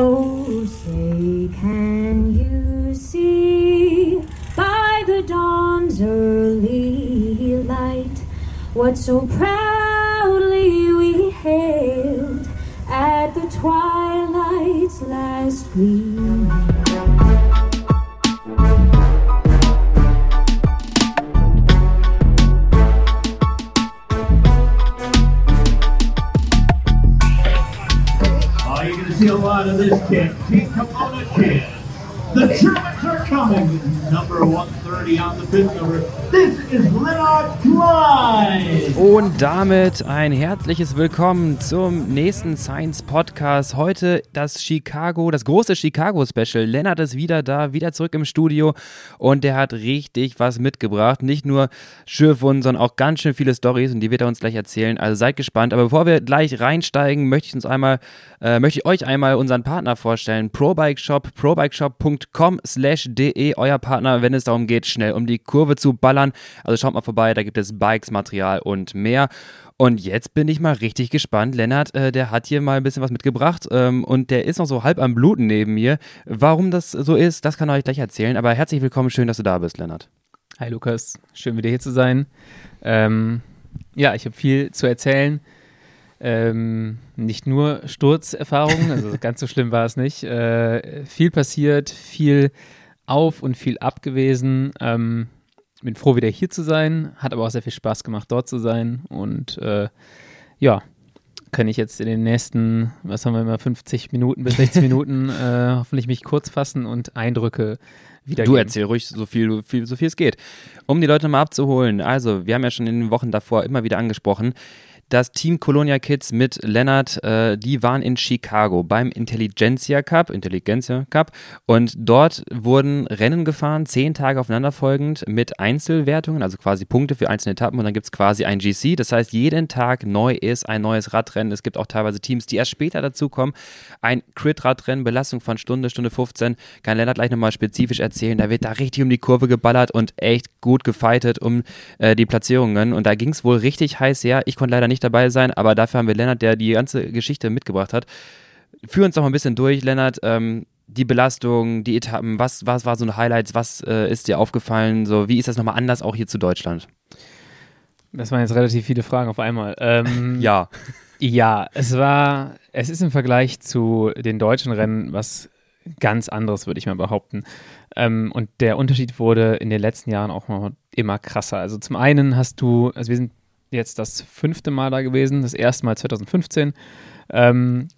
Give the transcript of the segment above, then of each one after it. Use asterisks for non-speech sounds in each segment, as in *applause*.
Oh, say, can you see by the dawn's early light what so proudly we hailed at the twilight's last gleam? Going to see a lot of this kid. Pete Capona kid. The Germans are coming. Number 130 on the pin number. This is Leonard Klein. Und damit ein herzliches Willkommen zum nächsten Science Podcast. Heute das Chicago, das große Chicago Special. Lennart ist wieder da, wieder zurück im Studio und der hat richtig was mitgebracht. Nicht nur Schürfwunden, sondern auch ganz schön viele Stories und die wird er uns gleich erzählen. Also seid gespannt. Aber bevor wir gleich reinsteigen, möchte ich uns einmal, äh, möchte ich euch einmal unseren Partner vorstellen. ProBike Shop, probikeshop.com slash de, euer Partner, wenn es darum geht, schnell um die Kurve zu ballern. Also schaut mal vorbei, da gibt es Bikes, Material und mehr. Und jetzt bin ich mal richtig gespannt. Lennart, äh, der hat hier mal ein bisschen was mitgebracht ähm, und der ist noch so halb am Bluten neben mir. Warum das so ist, das kann er euch gleich erzählen. Aber herzlich willkommen, schön, dass du da bist, Lennart. Hi Lukas, schön wieder hier zu sein. Ähm, ja, ich habe viel zu erzählen. Ähm, nicht nur Sturzerfahrungen, also ganz so schlimm war es nicht. Äh, viel passiert, viel auf und viel ab gewesen. Ähm, bin froh, wieder hier zu sein. Hat aber auch sehr viel Spaß gemacht, dort zu sein. Und äh, ja, kann ich jetzt in den nächsten, was haben wir immer, 50 Minuten bis 60 *laughs* Minuten äh, hoffentlich mich kurz fassen und Eindrücke wiedergeben. Du erzähl ruhig so viel, viel, so viel es geht. Um die Leute mal abzuholen, also wir haben ja schon in den Wochen davor immer wieder angesprochen, das Team Colonia Kids mit Lennart, äh, die waren in Chicago beim Intelligentsia Cup, Intelligentsia Cup, und dort wurden Rennen gefahren, zehn Tage aufeinanderfolgend mit Einzelwertungen, also quasi Punkte für einzelne Etappen und dann gibt es quasi ein GC. Das heißt, jeden Tag neu ist ein neues Radrennen. Es gibt auch teilweise Teams, die erst später dazukommen. Ein Crit-Radrennen, Belastung von Stunde, Stunde 15. Kann Lennart gleich nochmal spezifisch erzählen. Da wird da richtig um die Kurve geballert und echt gut gefightet um äh, die Platzierungen. Und da ging es wohl richtig heiß her. Ich konnte leider nicht dabei sein, aber dafür haben wir Lennart, der die ganze Geschichte mitgebracht hat. Führ uns doch mal ein bisschen durch, Lennart. Ähm, die Belastung, die Etappen, was, was war so ein Highlights, was äh, ist dir aufgefallen? So, wie ist das nochmal anders auch hier zu Deutschland? Das waren jetzt relativ viele Fragen auf einmal. Ähm, *laughs* Ja. Ja, es war, es ist im Vergleich zu den deutschen Rennen was ganz anderes, würde ich mal behaupten. Ähm, und der Unterschied wurde in den letzten Jahren auch immer krasser. Also zum einen hast du, also wir sind jetzt das fünfte Mal da gewesen, das erste Mal 2015. Ähm,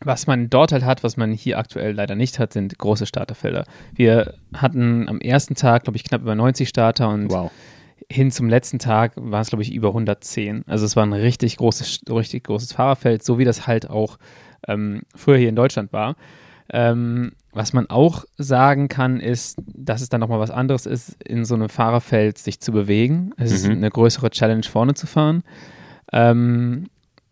was man dort halt hat, was man hier aktuell leider nicht hat, sind große Starterfelder. Wir hatten am ersten Tag, glaube ich, knapp über 90 Starter und Wow. hin zum letzten Tag war es, glaube ich, über 110. Also es war ein richtig großes, richtig großes Fahrerfeld, so wie das halt auch ähm, früher hier in Deutschland war. Ähm, was man auch sagen kann, ist, dass es dann nochmal was anderes ist, in so einem Fahrerfeld sich zu bewegen. Es ist Mhm. eine größere Challenge, vorne zu fahren. Ähm,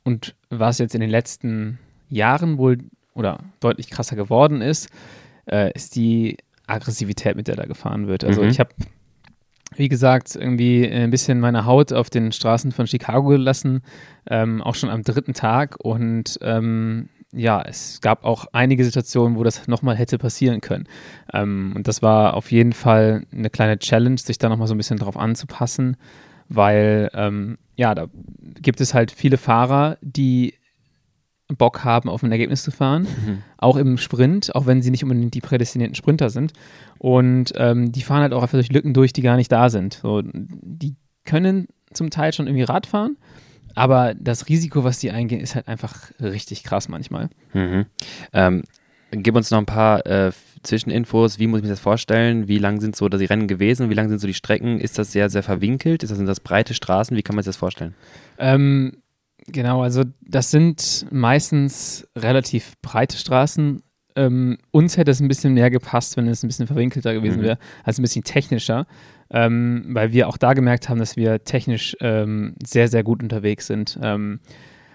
und was jetzt in den letzten Jahren wohl oder deutlich krasser geworden ist, äh, ist die Aggressivität, mit der da gefahren wird. Also Mhm. ich habe, wie gesagt, irgendwie ein bisschen meine Haut auf den Straßen von Chicago gelassen, ähm, auch schon am dritten Tag. Und ähm, ja, es gab auch einige Situationen, wo das nochmal hätte passieren können. Ähm, und das war auf jeden Fall eine kleine Challenge, sich da nochmal so ein bisschen drauf anzupassen, weil ähm, ja, da gibt es halt viele Fahrer, die Bock haben, auf ein Ergebnis zu fahren, auch im Sprint, auch wenn sie nicht unbedingt die prädestinierten Sprinter sind. Und ähm, die fahren halt auch einfach durch Lücken durch, die gar nicht da sind. So, die können zum Teil schon irgendwie Rad fahren, aber das Risiko, was die eingehen, ist halt einfach richtig krass manchmal. Mhm. Ähm, gib uns noch ein paar äh, Zwischeninfos. Wie muss ich mir das vorstellen? Wie lang sind so die Rennen gewesen? Wie lang sind so die Strecken? Ist das sehr, sehr verwinkelt? Ist das, sind das breite Straßen? Wie kann man sich das vorstellen? Ähm, genau, also das sind meistens relativ breite Straßen. Ähm, uns hätte es ein bisschen mehr gepasst, wenn es ein bisschen verwinkelter gewesen Mhm. wäre, also ein bisschen technischer, ähm, weil wir auch da gemerkt haben, dass wir technisch ähm, sehr, sehr gut unterwegs sind. Ähm,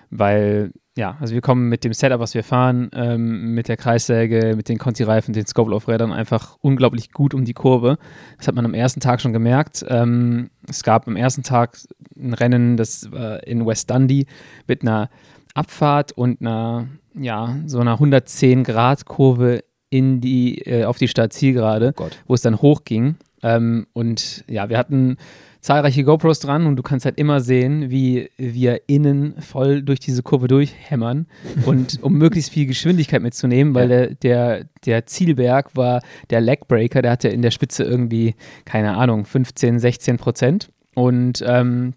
weil, ja, also wir kommen mit dem Setup, was wir fahren, ähm, mit der Kreissäge, mit den Conti-Reifen, den Scope-Rädern einfach unglaublich gut um die Kurve. Das hat man am ersten Tag schon gemerkt. Ähm, es gab am ersten Tag ein Rennen, das war in West Dundee mit einer Abfahrt und einer ja, so einer 110-Grad-Kurve in die, äh, auf die Startzielgerade, Oh Gott. wo es dann hochging. Ähm, und ja, wir hatten zahlreiche GoPros dran und du kannst halt immer sehen, wie wir innen voll durch diese Kurve durchhämmern *laughs* und um möglichst viel Geschwindigkeit mitzunehmen, weil der, der, der Zielberg war der Legbreaker, der hatte in der Spitze irgendwie, keine Ahnung, 15, 16 Prozent. Und ähm,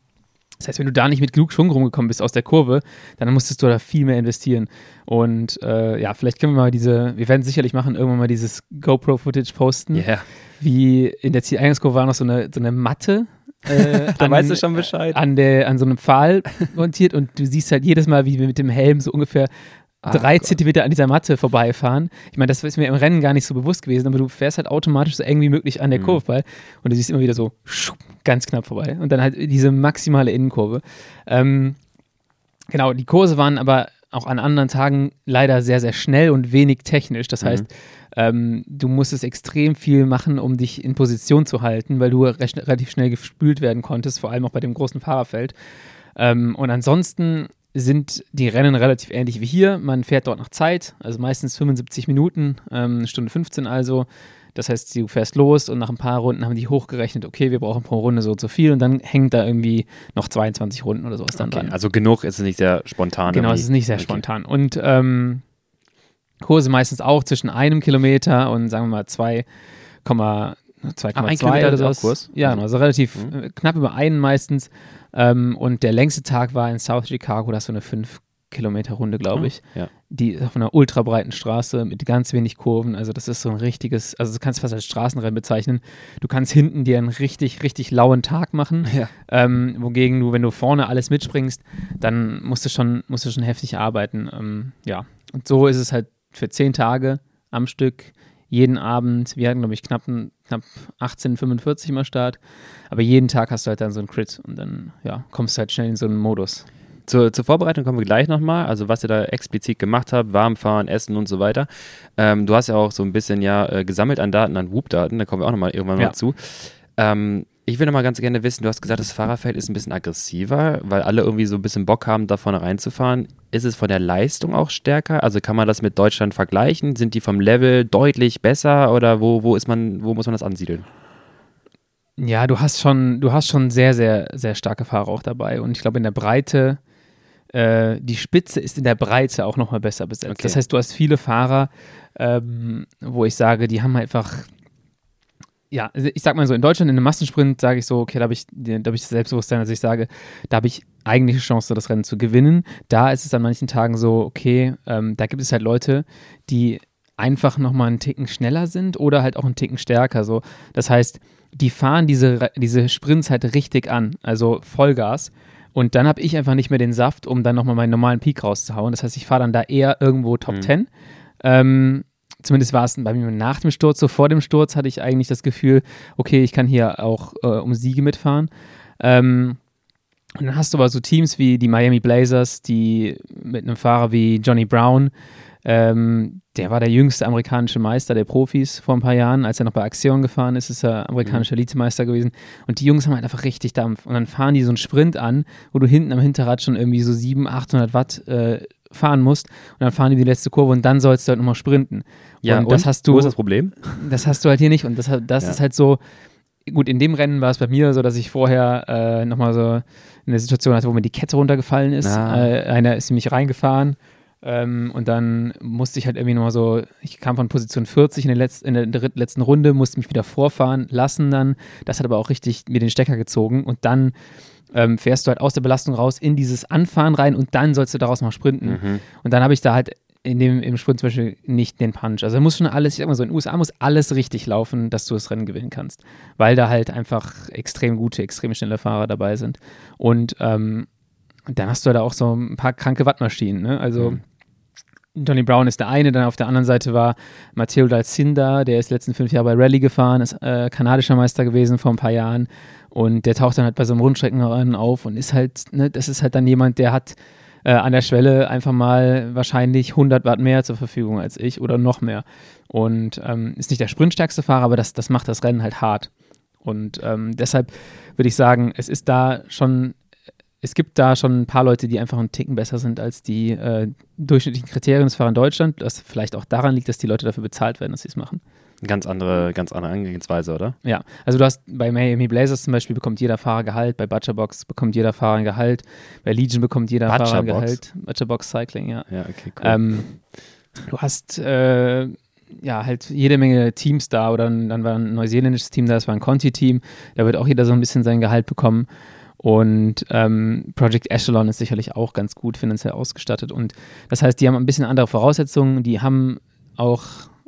das heißt, wenn du da nicht mit genug Schwung rumgekommen bist aus der Kurve, dann musstest du da viel mehr investieren. Und äh, ja, vielleicht können wir mal diese, wir werden sicherlich machen, irgendwann mal dieses GoPro-Footage posten. Ja, Wie in der Zieleingangskurve war noch so eine, so eine Matte. Äh, *laughs* da an- weißt du schon Bescheid. An, der, an so einem Pfahl montiert und du siehst halt jedes Mal, wie wir mit dem Helm so ungefähr Ah, drei Gott. Zentimeter an dieser Matte vorbeifahren. Ich meine, das ist mir im Rennen gar nicht so bewusst gewesen, aber du fährst halt automatisch so eng wie möglich an der Mhm. Kurve vorbei und du siehst immer wieder so schupp, ganz knapp vorbei und dann halt diese maximale Innenkurve. Ähm, genau, die Kurse waren aber auch an anderen Tagen leider sehr, sehr schnell und wenig technisch. Das Mhm. heißt, ähm, du musstest extrem viel machen, um dich in Position zu halten, weil du recht, relativ schnell gespült werden konntest, vor allem auch bei dem großen Fahrerfeld. Ähm, und ansonsten sind die Rennen relativ ähnlich wie hier. Man fährt dort nach Zeit, also meistens 75 Minuten, ähm, Stunde 15 also. Das heißt, du fährst los und nach ein paar Runden haben die hochgerechnet, okay, wir brauchen pro Runde so und so viel und dann hängt da irgendwie noch 22 Runden oder sowas dann Okay, dran. also genug ist es nicht sehr spontan. Genau, es ist nicht sehr Okay. spontan. Und ähm, Kurse meistens auch zwischen einem Kilometer und sagen wir mal 2, 2,2 Ah, ein Kilometer oder sowas. Ja, genau, also relativ Mhm. äh, knapp über einen meistens. Ähm, und der längste Tag war in South Chicago, das ist so eine 5 Kilometer Runde, glaube ich. Ja. Die ist auf einer ultra breiten Straße mit ganz wenig Kurven. Also das ist so ein richtiges, also du kannst fast als Straßenrennen bezeichnen. Du kannst hinten dir einen richtig, richtig lauen Tag machen. Ja. Ähm, wogegen du, wenn du vorne alles mitspringst, dann musst du schon, musst du schon heftig arbeiten. Ähm, ja. Und so ist es halt für zehn Tage am Stück, jeden Abend. Wir hatten, glaube ich, knapp, knapp 18,45 immer Start. Aber jeden Tag hast du halt dann so einen Crit und dann, ja, kommst du halt schnell in so einen Modus. Zur, zur Vorbereitung kommen wir gleich nochmal, also was ihr da explizit gemacht habt, Warmfahren, Essen und so weiter. Ähm, du hast ja auch so ein bisschen ja äh, gesammelt an Daten, an Whoop-Daten, da kommen wir auch nochmal irgendwann Ja. mal zu. Ähm, ich will nochmal ganz gerne wissen, du hast gesagt, das Fahrerfeld ist ein bisschen aggressiver, weil alle irgendwie so ein bisschen Bock haben, da vorne reinzufahren. Ist es von der Leistung auch stärker? Also kann man das mit Deutschland vergleichen? Sind die vom Level deutlich besser oder wo, wo ist man, wo muss man das ansiedeln? Ja, du hast schon, du hast schon sehr, sehr, sehr starke Fahrer auch dabei. Und ich glaube, in der Breite, äh, die Spitze ist in der Breite auch nochmal besser besetzt. Okay. Das heißt, du hast viele Fahrer, ähm, wo ich sage, die haben einfach, ja, also ich sag mal so, in Deutschland in einem Massensprint sage ich so, okay, da habe ich, da habe ich das Selbstbewusstsein, dass ich sage, da habe ich eigentlich eine Chance, das Rennen zu gewinnen. Da ist es an manchen Tagen so, okay, ähm, da gibt es halt Leute, die einfach nochmal einen Ticken schneller sind oder halt auch einen Ticken stärker. So. Das heißt, die fahren diese, diese Sprints halt richtig an, also Vollgas. Und dann habe ich einfach nicht mehr den Saft, um dann nochmal meinen normalen Peak rauszuhauen. Das heißt, ich fahre dann da eher irgendwo Top Mhm. 10. Ähm, zumindest war es bei mir nach dem Sturz, so vor dem Sturz hatte ich eigentlich das Gefühl, okay, ich kann hier auch äh, um Siege mitfahren. Ähm, und dann hast du aber so Teams wie die Miami Blazers, die mit einem Fahrer wie Johnny Brown, ähm, der war der jüngste amerikanische Meister der Profis vor ein paar Jahren, als er noch bei Axion gefahren ist, ist er amerikanischer Elitemeister gewesen. Und die Jungs haben halt einfach richtig Dampf. Und dann fahren die so einen Sprint an, wo du hinten am Hinterrad schon irgendwie so 700, 800 Watt äh, fahren musst. Und dann fahren die die letzte Kurve und dann sollst du halt nochmal sprinten. und, das hast du Wo ist das Problem? das hast du halt hier nicht und das, das Ja. ist halt so, gut, in dem Rennen war es bei mir so, dass ich vorher äh, nochmal so eine Situation hatte, wo mir die Kette runtergefallen ist. Ah. Äh, einer ist nämlich reingefahren ähm, und dann musste ich halt irgendwie nochmal so, ich kam von Position 40 in der, letz-, in der letzten Runde, musste mich wieder vorfahren lassen dann. Das hat aber auch richtig mir den Stecker gezogen und dann ähm, fährst du halt aus der Belastung raus in dieses Anfahren rein und dann sollst du daraus mal sprinten. Mhm. Und dann habe ich da halt in dem, im Sprint zum Beispiel nicht den Punch. Also da muss schon alles, ich sag mal so, in den USA muss alles richtig laufen, dass du das Rennen gewinnen kannst. Weil da halt einfach extrem gute, extrem schnelle Fahrer dabei sind. Und ähm, dann hast du da auch so ein paar kranke Wattmaschinen. Ne? Also Mhm. Johnny Brown ist der eine, dann auf der anderen Seite war Matteo Dalcinda, der ist letzten fünf Jahre bei Rallye gefahren, ist äh, kanadischer Meister gewesen vor ein paar Jahren. Und der taucht dann halt bei so einem Rundstreckenrennen auf und ist halt, ne, das ist halt dann jemand, der hat äh, an der Schwelle einfach mal wahrscheinlich 100 Watt mehr zur Verfügung als ich oder noch mehr. Und ähm, ist nicht der sprintstärkste Fahrer, aber das, das macht das Rennen halt hart. Und ähm, deshalb würde ich sagen, es ist da schon es gibt da schon ein paar Leute, die einfach einen Ticken besser sind als die äh, durchschnittlichen Kriterien des Fahrers in Deutschland, das vielleicht auch daran liegt, dass die Leute dafür bezahlt werden, dass sie es machen. Ganz andere, ganz andere Angehensweise, oder? Ja, also du hast bei Miami Blazers zum Beispiel bekommt jeder Fahrer Gehalt, bei Butcherbox bekommt jeder Fahrer ein Gehalt, bei Legion bekommt jeder Fahrer ein? Gehalt. Butcherbox Cycling, ja. Ja, okay, cool. Ähm, du hast äh, ja halt jede Menge Teams da oder dann dann war ein neuseeländisches Team da, das war ein Conti-Team, da wird auch jeder so ein bisschen sein Gehalt bekommen. Und ähm, Project Echelon ist sicherlich auch ganz gut finanziell ausgestattet. Und das heißt, die haben ein bisschen andere Voraussetzungen, die haben auch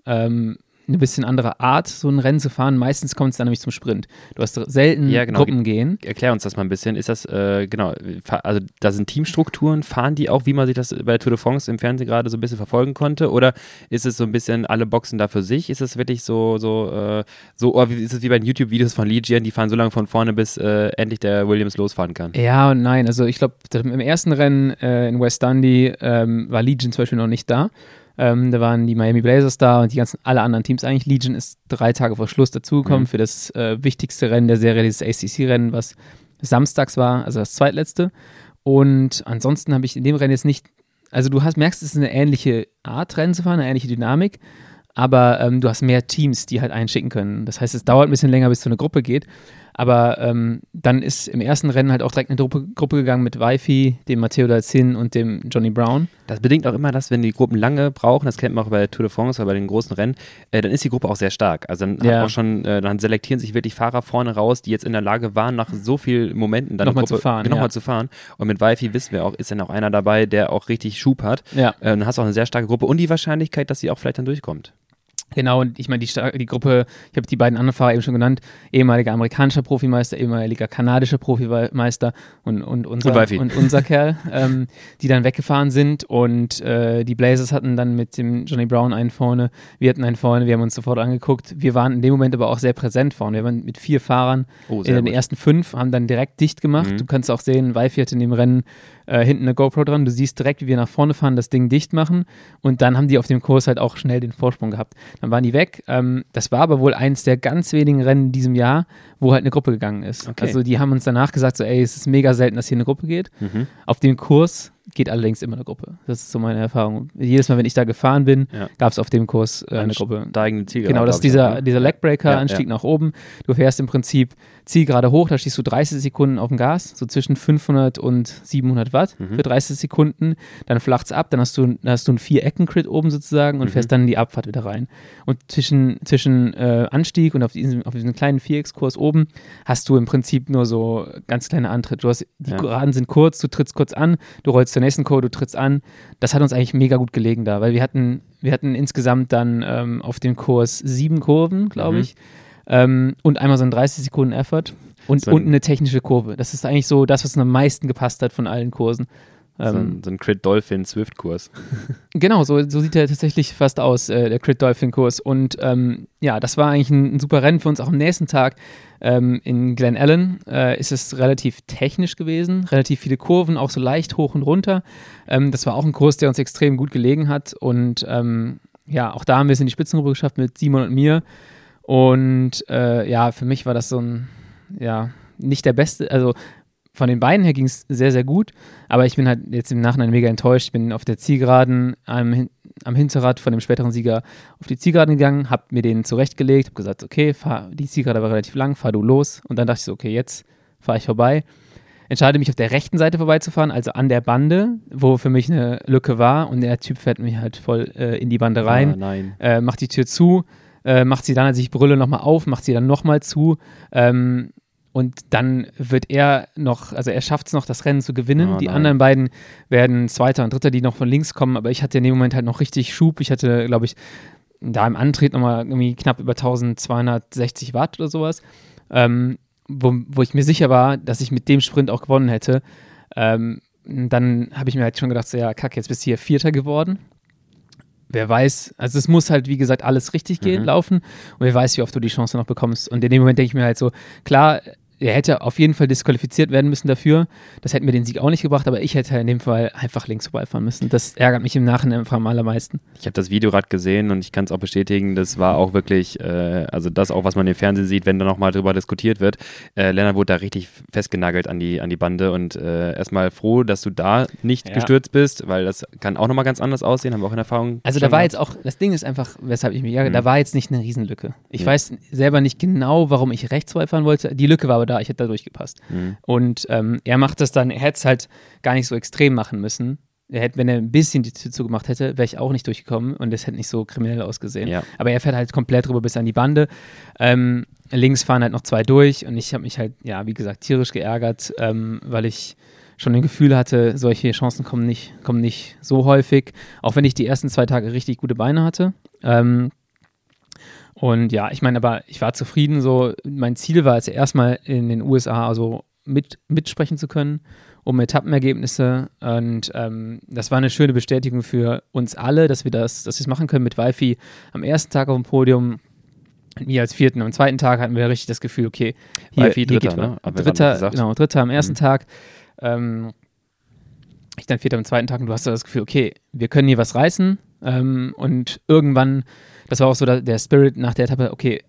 ähm, eine bisschen andere Art, so ein Rennen zu fahren. Meistens kommt es dann nämlich zum Sprint. Du hast selten Ja, genau. Gruppen gehen. Erklär uns das mal ein bisschen. Ist das, äh, genau, also da sind Teamstrukturen, fahren die auch, wie man sich das bei der Tour de France im Fernsehen gerade so ein bisschen verfolgen konnte? Oder ist es so ein bisschen alle Boxen da für sich? Ist es wirklich so, so, äh, so, oder wie ist es wie bei den YouTube-Videos von Legion, die fahren so lange von vorne, bis äh, endlich der Williams losfahren kann? Ja und nein. Also ich glaube, im ersten Rennen äh, in West Dundee ähm, war Legion zum Beispiel noch nicht da. Ähm, da waren die Miami Blazers da und die ganzen alle anderen Teams eigentlich. Legion ist drei Tage vor Schluss dazugekommen Mhm. für das äh, wichtigste Rennen der Serie, dieses ACC-Rennen, was samstags war, also das zweitletzte. Und ansonsten habe ich in dem Rennen jetzt nicht, also du hast, merkst, es ist eine ähnliche Art, Rennen zu fahren, eine ähnliche Dynamik, aber ähm, du hast mehr Teams, die halt einschicken können. Das heißt, es dauert ein bisschen länger, bis so eine Gruppe geht. Aber ähm, dann ist im ersten Rennen halt auch direkt eine Gruppe, Gruppe gegangen mit Wifi, dem Matteo Dalzin und dem Johnny Brown. Das bedingt auch immer, dass wenn die Gruppen lange brauchen, das kennt man auch bei der Tour de France oder bei den großen Rennen, äh, dann ist die Gruppe auch sehr stark. Also dann, Ja. schon, äh, dann selektieren sich wirklich Fahrer vorne raus, die jetzt in der Lage waren, nach so vielen Momenten dann Nochmal Gruppe, zu fahren, nochmal ja. zu fahren. Und mit Wifi wissen wir auch, ist dann auch einer dabei, der auch richtig Schub hat. Ja. Äh, dann hast du auch eine sehr starke Gruppe und die Wahrscheinlichkeit, dass sie auch vielleicht dann durchkommt. Genau, und ich meine, die, die Gruppe, ich habe die beiden anderen Fahrer eben schon genannt, ehemaliger amerikanischer Profimeister, ehemaliger kanadischer Profimeister und, und, unser, Und und unser Kerl, ähm, die dann weggefahren sind und äh, die Blazers hatten dann mit dem Johnny Brown einen vorne, wir hatten einen vorne, wir haben uns sofort angeguckt. Wir waren in dem Moment aber auch sehr präsent vorne. Wir waren mit vier Fahrern Oh, in den gut. ersten fünf, haben dann direkt dicht gemacht. Mhm. Du kannst auch sehen, Weifi hat in dem Rennen äh, hinten eine GoPro dran. Du siehst direkt, wie wir nach vorne fahren, das Ding dicht machen. Und dann haben die auf dem Kurs halt auch schnell den Vorsprung gehabt. Dann waren die weg. Ähm, das war aber wohl eins der ganz wenigen Rennen in diesem Jahr, wo halt eine Gruppe gegangen ist. Okay. Also die haben uns danach gesagt, so, ey, es ist mega selten, dass hier eine Gruppe geht. Mhm. Auf dem Kurs geht allerdings immer eine Gruppe. Das ist so meine Erfahrung. Jedes Mal, wenn ich da gefahren bin, Ja. gab es auf dem Kurs äh, eine Gruppe. Steigende Zielgerade. Genau, das ist dieser, auch, ne? dieser Legbreaker-Anstieg Ja, nach oben. Du fährst im Prinzip Zielgerade hoch, da stehst du 30 Sekunden auf dem Gas, so zwischen 500 und 700 Watt Mhm. für 30 Sekunden. Dann flacht es ab, dann hast du, dann hast du einen Vier-Ecken-Crit oben sozusagen und Mhm. fährst dann in die Abfahrt wieder rein. Und zwischen, zwischen äh, Anstieg und auf diesem, auf diesem kleinen Viereckskurs oben hast du im Prinzip nur so ganz kleine Antritte. Du hast, die Ja. Geraden sind kurz, du trittst kurz an, du rollst zur nächsten Kurve, du trittst an. Das hat uns eigentlich mega gut gelegen da, weil wir hatten, wir hatten insgesamt dann ähm, auf dem Kurs sieben Kurven, glaube Mhm. ich. Ähm, und einmal so ein 30 Sekunden Effort und, So ein- und eine technische Kurve. Das ist eigentlich so das, was am meisten gepasst hat von allen Kursen. So Ähm, ein, so ein Crit Dolphin Swift Kurs. *laughs* Genau, so, so sieht er tatsächlich fast aus, äh, der Crit Dolphin Kurs. Und ähm, ja, das war eigentlich ein, ein super Rennen für uns. Auch am nächsten Tag ähm, in Glen Allen äh, ist es relativ technisch gewesen, relativ viele Kurven, auch so leicht hoch und runter. Ähm, das war auch ein Kurs, der uns extrem gut gelegen hat. Und ähm, ja, auch da haben wir es in die Spitzengruppe geschafft mit Simon und mir. Und äh, ja, für mich war das so ein, ja, nicht der beste, also von den beiden her ging es sehr, sehr gut, aber ich bin halt jetzt im Nachhinein mega enttäuscht. Ich bin auf der Zielgeraden am, am Hinterrad von dem späteren Sieger auf die Zielgeraden gegangen, habe mir den zurechtgelegt, habe gesagt, okay, fahr, die Zielgerade war relativ lang, fahr du los. Und dann dachte ich so, okay, jetzt fahre ich vorbei. Entscheide mich auf der rechten Seite vorbeizufahren, also an der Bande, wo für mich eine Lücke war und der Typ fährt mich halt voll äh, in die Bande rein Ah, nein. äh, macht die Tür zu, äh, macht sie dann, als ich brülle, nochmal auf, macht sie dann nochmal zu. Ähm, und dann wird er noch, also er schafft es noch, das Rennen zu gewinnen. Oh die anderen beiden werden Zweiter und Dritter, die noch von links kommen. Aber ich hatte in dem Moment halt noch richtig Schub. Ich hatte, glaube ich, da im Antritt nochmal irgendwie knapp über 1260 Watt oder sowas. Ähm, wo, wo ich mir sicher war, dass ich mit dem Sprint auch gewonnen hätte. Ähm, dann habe ich mir halt schon gedacht, so, ja, kack, jetzt bist du hier Vierter geworden wer weiß, also es muss halt, wie gesagt, alles richtig gehen, Mhm. laufen und wer weiß, wie oft du die Chance noch bekommst. Und in dem Moment denke ich mir halt so, klar, er hätte auf jeden Fall disqualifiziert werden müssen dafür. Das hätte mir den Sieg auch nicht gebracht, aber ich hätte in dem Fall einfach links vorbeifahren müssen. Das ärgert mich im Nachhinein einfach am allermeisten. Ich habe das Video gerade gesehen und ich kann es auch bestätigen, das war auch wirklich, äh, also das auch, was man im Fernsehen sieht, wenn da nochmal drüber diskutiert wird. Äh, Lennart wurde da richtig festgenagelt an die, an die Bande und äh, erstmal froh, dass du da nicht Ja. gestürzt bist, weil das kann auch nochmal ganz anders aussehen, haben wir auch in Erfahrung. Also da war gehabt. jetzt auch, das Ding ist einfach, weshalb ich mich ärgere, Mhm. da war jetzt nicht eine Riesenlücke. Ich Ja. weiß selber nicht genau, warum ich rechts vorbeifahren wollte. Die Lücke war aber da, ich hätte da durchgepasst. Mhm. Und ähm, er macht das dann, er hätte es halt gar nicht so extrem machen müssen. Er hätte, wenn er ein bisschen die Tür zugemacht hätte, wäre ich auch nicht durchgekommen und das hätte nicht so kriminell ausgesehen. Ja. Aber er fährt halt komplett rüber bis an die Bande. Ähm, links fahren halt noch zwei durch und ich habe mich halt, ja, wie gesagt, tierisch geärgert, ähm, weil ich schon ein Gefühl hatte, solche Chancen kommen nicht, kommen nicht so häufig, auch wenn ich die ersten zwei Tage richtig gute Beine hatte. Ähm, und ja, ich meine, aber ich war zufrieden. So, mein Ziel war es erstmal in den USA also mit, mitsprechen zu können, um Etappenergebnisse. Und ähm, das war eine schöne Bestätigung für uns alle, dass wir das, dass wir es machen können mit Wifi am ersten Tag auf dem Podium. Mir als vierten. Am zweiten Tag hatten wir richtig das Gefühl, okay, hier, Wifi hier Dritter, ne? Dritter, genau, Dritter am ersten Mhm. Tag. Ähm, ich dann Vierter am zweiten Tag und du hast so das Gefühl, okay, wir können hier was reißen. Ähm, und irgendwann, das war auch so der, Spirit nach der Etappe, okay,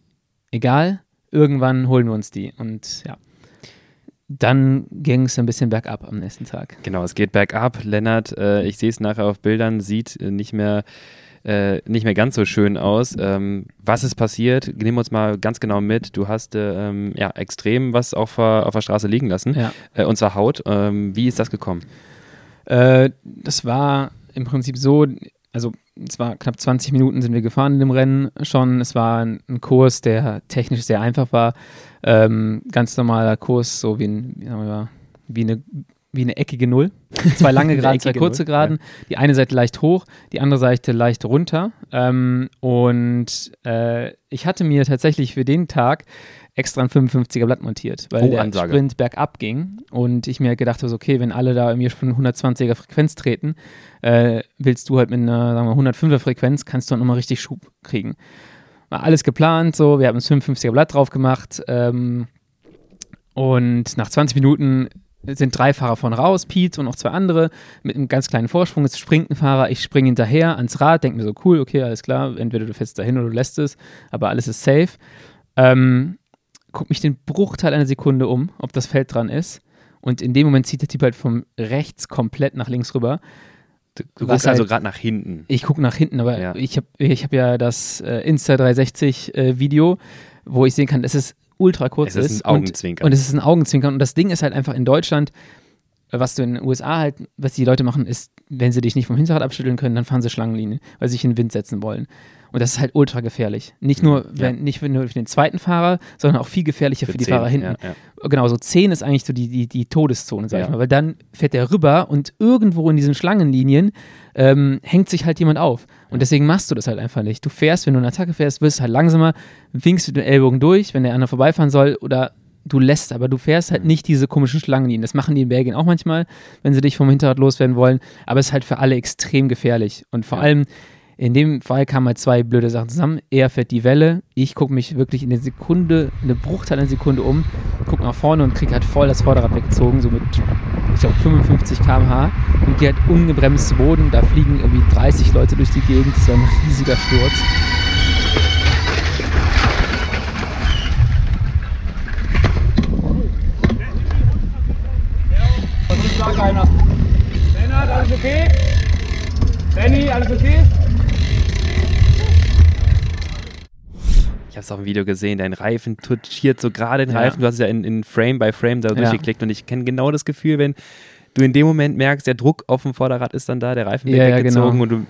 egal, irgendwann holen wir uns die. Und ja, dann ging es ein bisschen bergab am nächsten Tag. Genau, es geht bergab. Lennart, äh, ich sehe es nachher auf Bildern, sieht äh, nicht mehr äh, nicht mehr ganz so schön aus. Ähm, was ist passiert? Nehmen wir uns mal ganz genau mit. Du hast äh, ähm, ja extrem was auf, der- auf der Straße liegen lassen, Ja. äh, und zwar Haut. Ähm, wie ist das gekommen? Äh, das war im Prinzip so, also es war knapp 20 Minuten sind wir gefahren in dem Rennen schon. Es war ein, ein Kurs, der technisch sehr einfach war. Ähm, ganz normaler Kurs, so wie, ein, wie, eine wie eine eckige Null. *laughs* Zwei lange Geraden, zwei kurze Geraden. Die eine Seite leicht hoch, die andere Seite leicht runter. Ähm, und äh, ich hatte mir tatsächlich für den Tag extra ein 55er Blatt montiert, weil Oh, der Ansage. Sprint bergab ging und ich mir gedacht habe, so, okay, wenn alle da irgendwie schon 120er Frequenz treten, äh, willst du halt mit einer, sagen wir, 105er Frequenz, kannst du auch nochmal richtig Schub kriegen. War alles geplant, so, wir haben das 55er Blatt drauf gemacht ähm, und nach 20 Minuten sind drei Fahrer von raus, Pete und noch zwei andere mit einem ganz kleinen Vorsprung. Es springt ein Fahrer, ich springe hinterher ans Rad, denke mir so, cool, okay, alles klar, entweder du fährst dahin oder du lässt es, aber alles ist safe. Ähm, guck mich den Bruchteil einer Sekunde um, ob das Feld dran ist. Und in dem Moment zieht der Typ halt vom rechts komplett nach links rüber. Du, du guckst also halt- gerade nach hinten. Ich gucke nach hinten, aber Ja. ich habe ich hab ja das äh, Insta 360 äh, Video, wo ich sehen kann, dass es ultra kurz Es ist ein und, Augenzwinkern. und es ist ein Augenzwinkern. Und das Ding ist halt einfach in Deutschland, was du in den USA halt, was die Leute machen, ist, wenn sie dich nicht vom Hinterrad abschütteln können, dann fahren sie Schlangenlinien, weil sie sich in den Wind setzen wollen. Und das ist halt ultra gefährlich. Nicht nur, Ja. wenn, nicht nur für den zweiten Fahrer, sondern auch viel gefährlicher für, die zehn, Fahrer hinten. Ja, ja. Genau, so 10 ist eigentlich so die, die, die Todeszone, sag ich mal. Weil dann fährt der rüber und irgendwo in diesen Schlangenlinien ähm, hängt sich halt jemand auf. Und deswegen machst du das halt einfach nicht. Du fährst, wenn du eine Attacke fährst, wirst halt langsamer, winkst du den Ellbogen durch, wenn der andere vorbeifahren soll, oder du lässt, aber du fährst halt nicht diese komischen Schlangenlinien. Das machen die in Belgien auch manchmal, wenn sie dich vom Hinterrad loswerden wollen. Aber es ist halt für alle extrem gefährlich. Und vor Ja. allem, in dem Fall kamen halt zwei blöde Sachen zusammen. Er fährt die Welle, ich gucke mich wirklich in der Sekunde, in der Bruchteil einer Sekunde um, gucke nach vorne und kriege halt voll das Vorderrad weggezogen, so mit, ich glaube, 55 km/h und gehe halt ungebremst zu Boden. Da fliegen irgendwie 30 Leute durch die Gegend. Das war ein riesiger Sturz. Keiner. Lennart, alles okay? Benny, alles okay? Ich habe es auf dem Video gesehen, dein Reifen touchiert so gerade den Ja. Reifen. Du hast es ja in, in Frame by Frame da Ja. durchgeklickt und ich kenne genau das Gefühl, wenn du in dem Moment merkst, der Druck auf dem Vorderrad ist dann da, der Reifen wird Ja, ja, weggezogen genau. und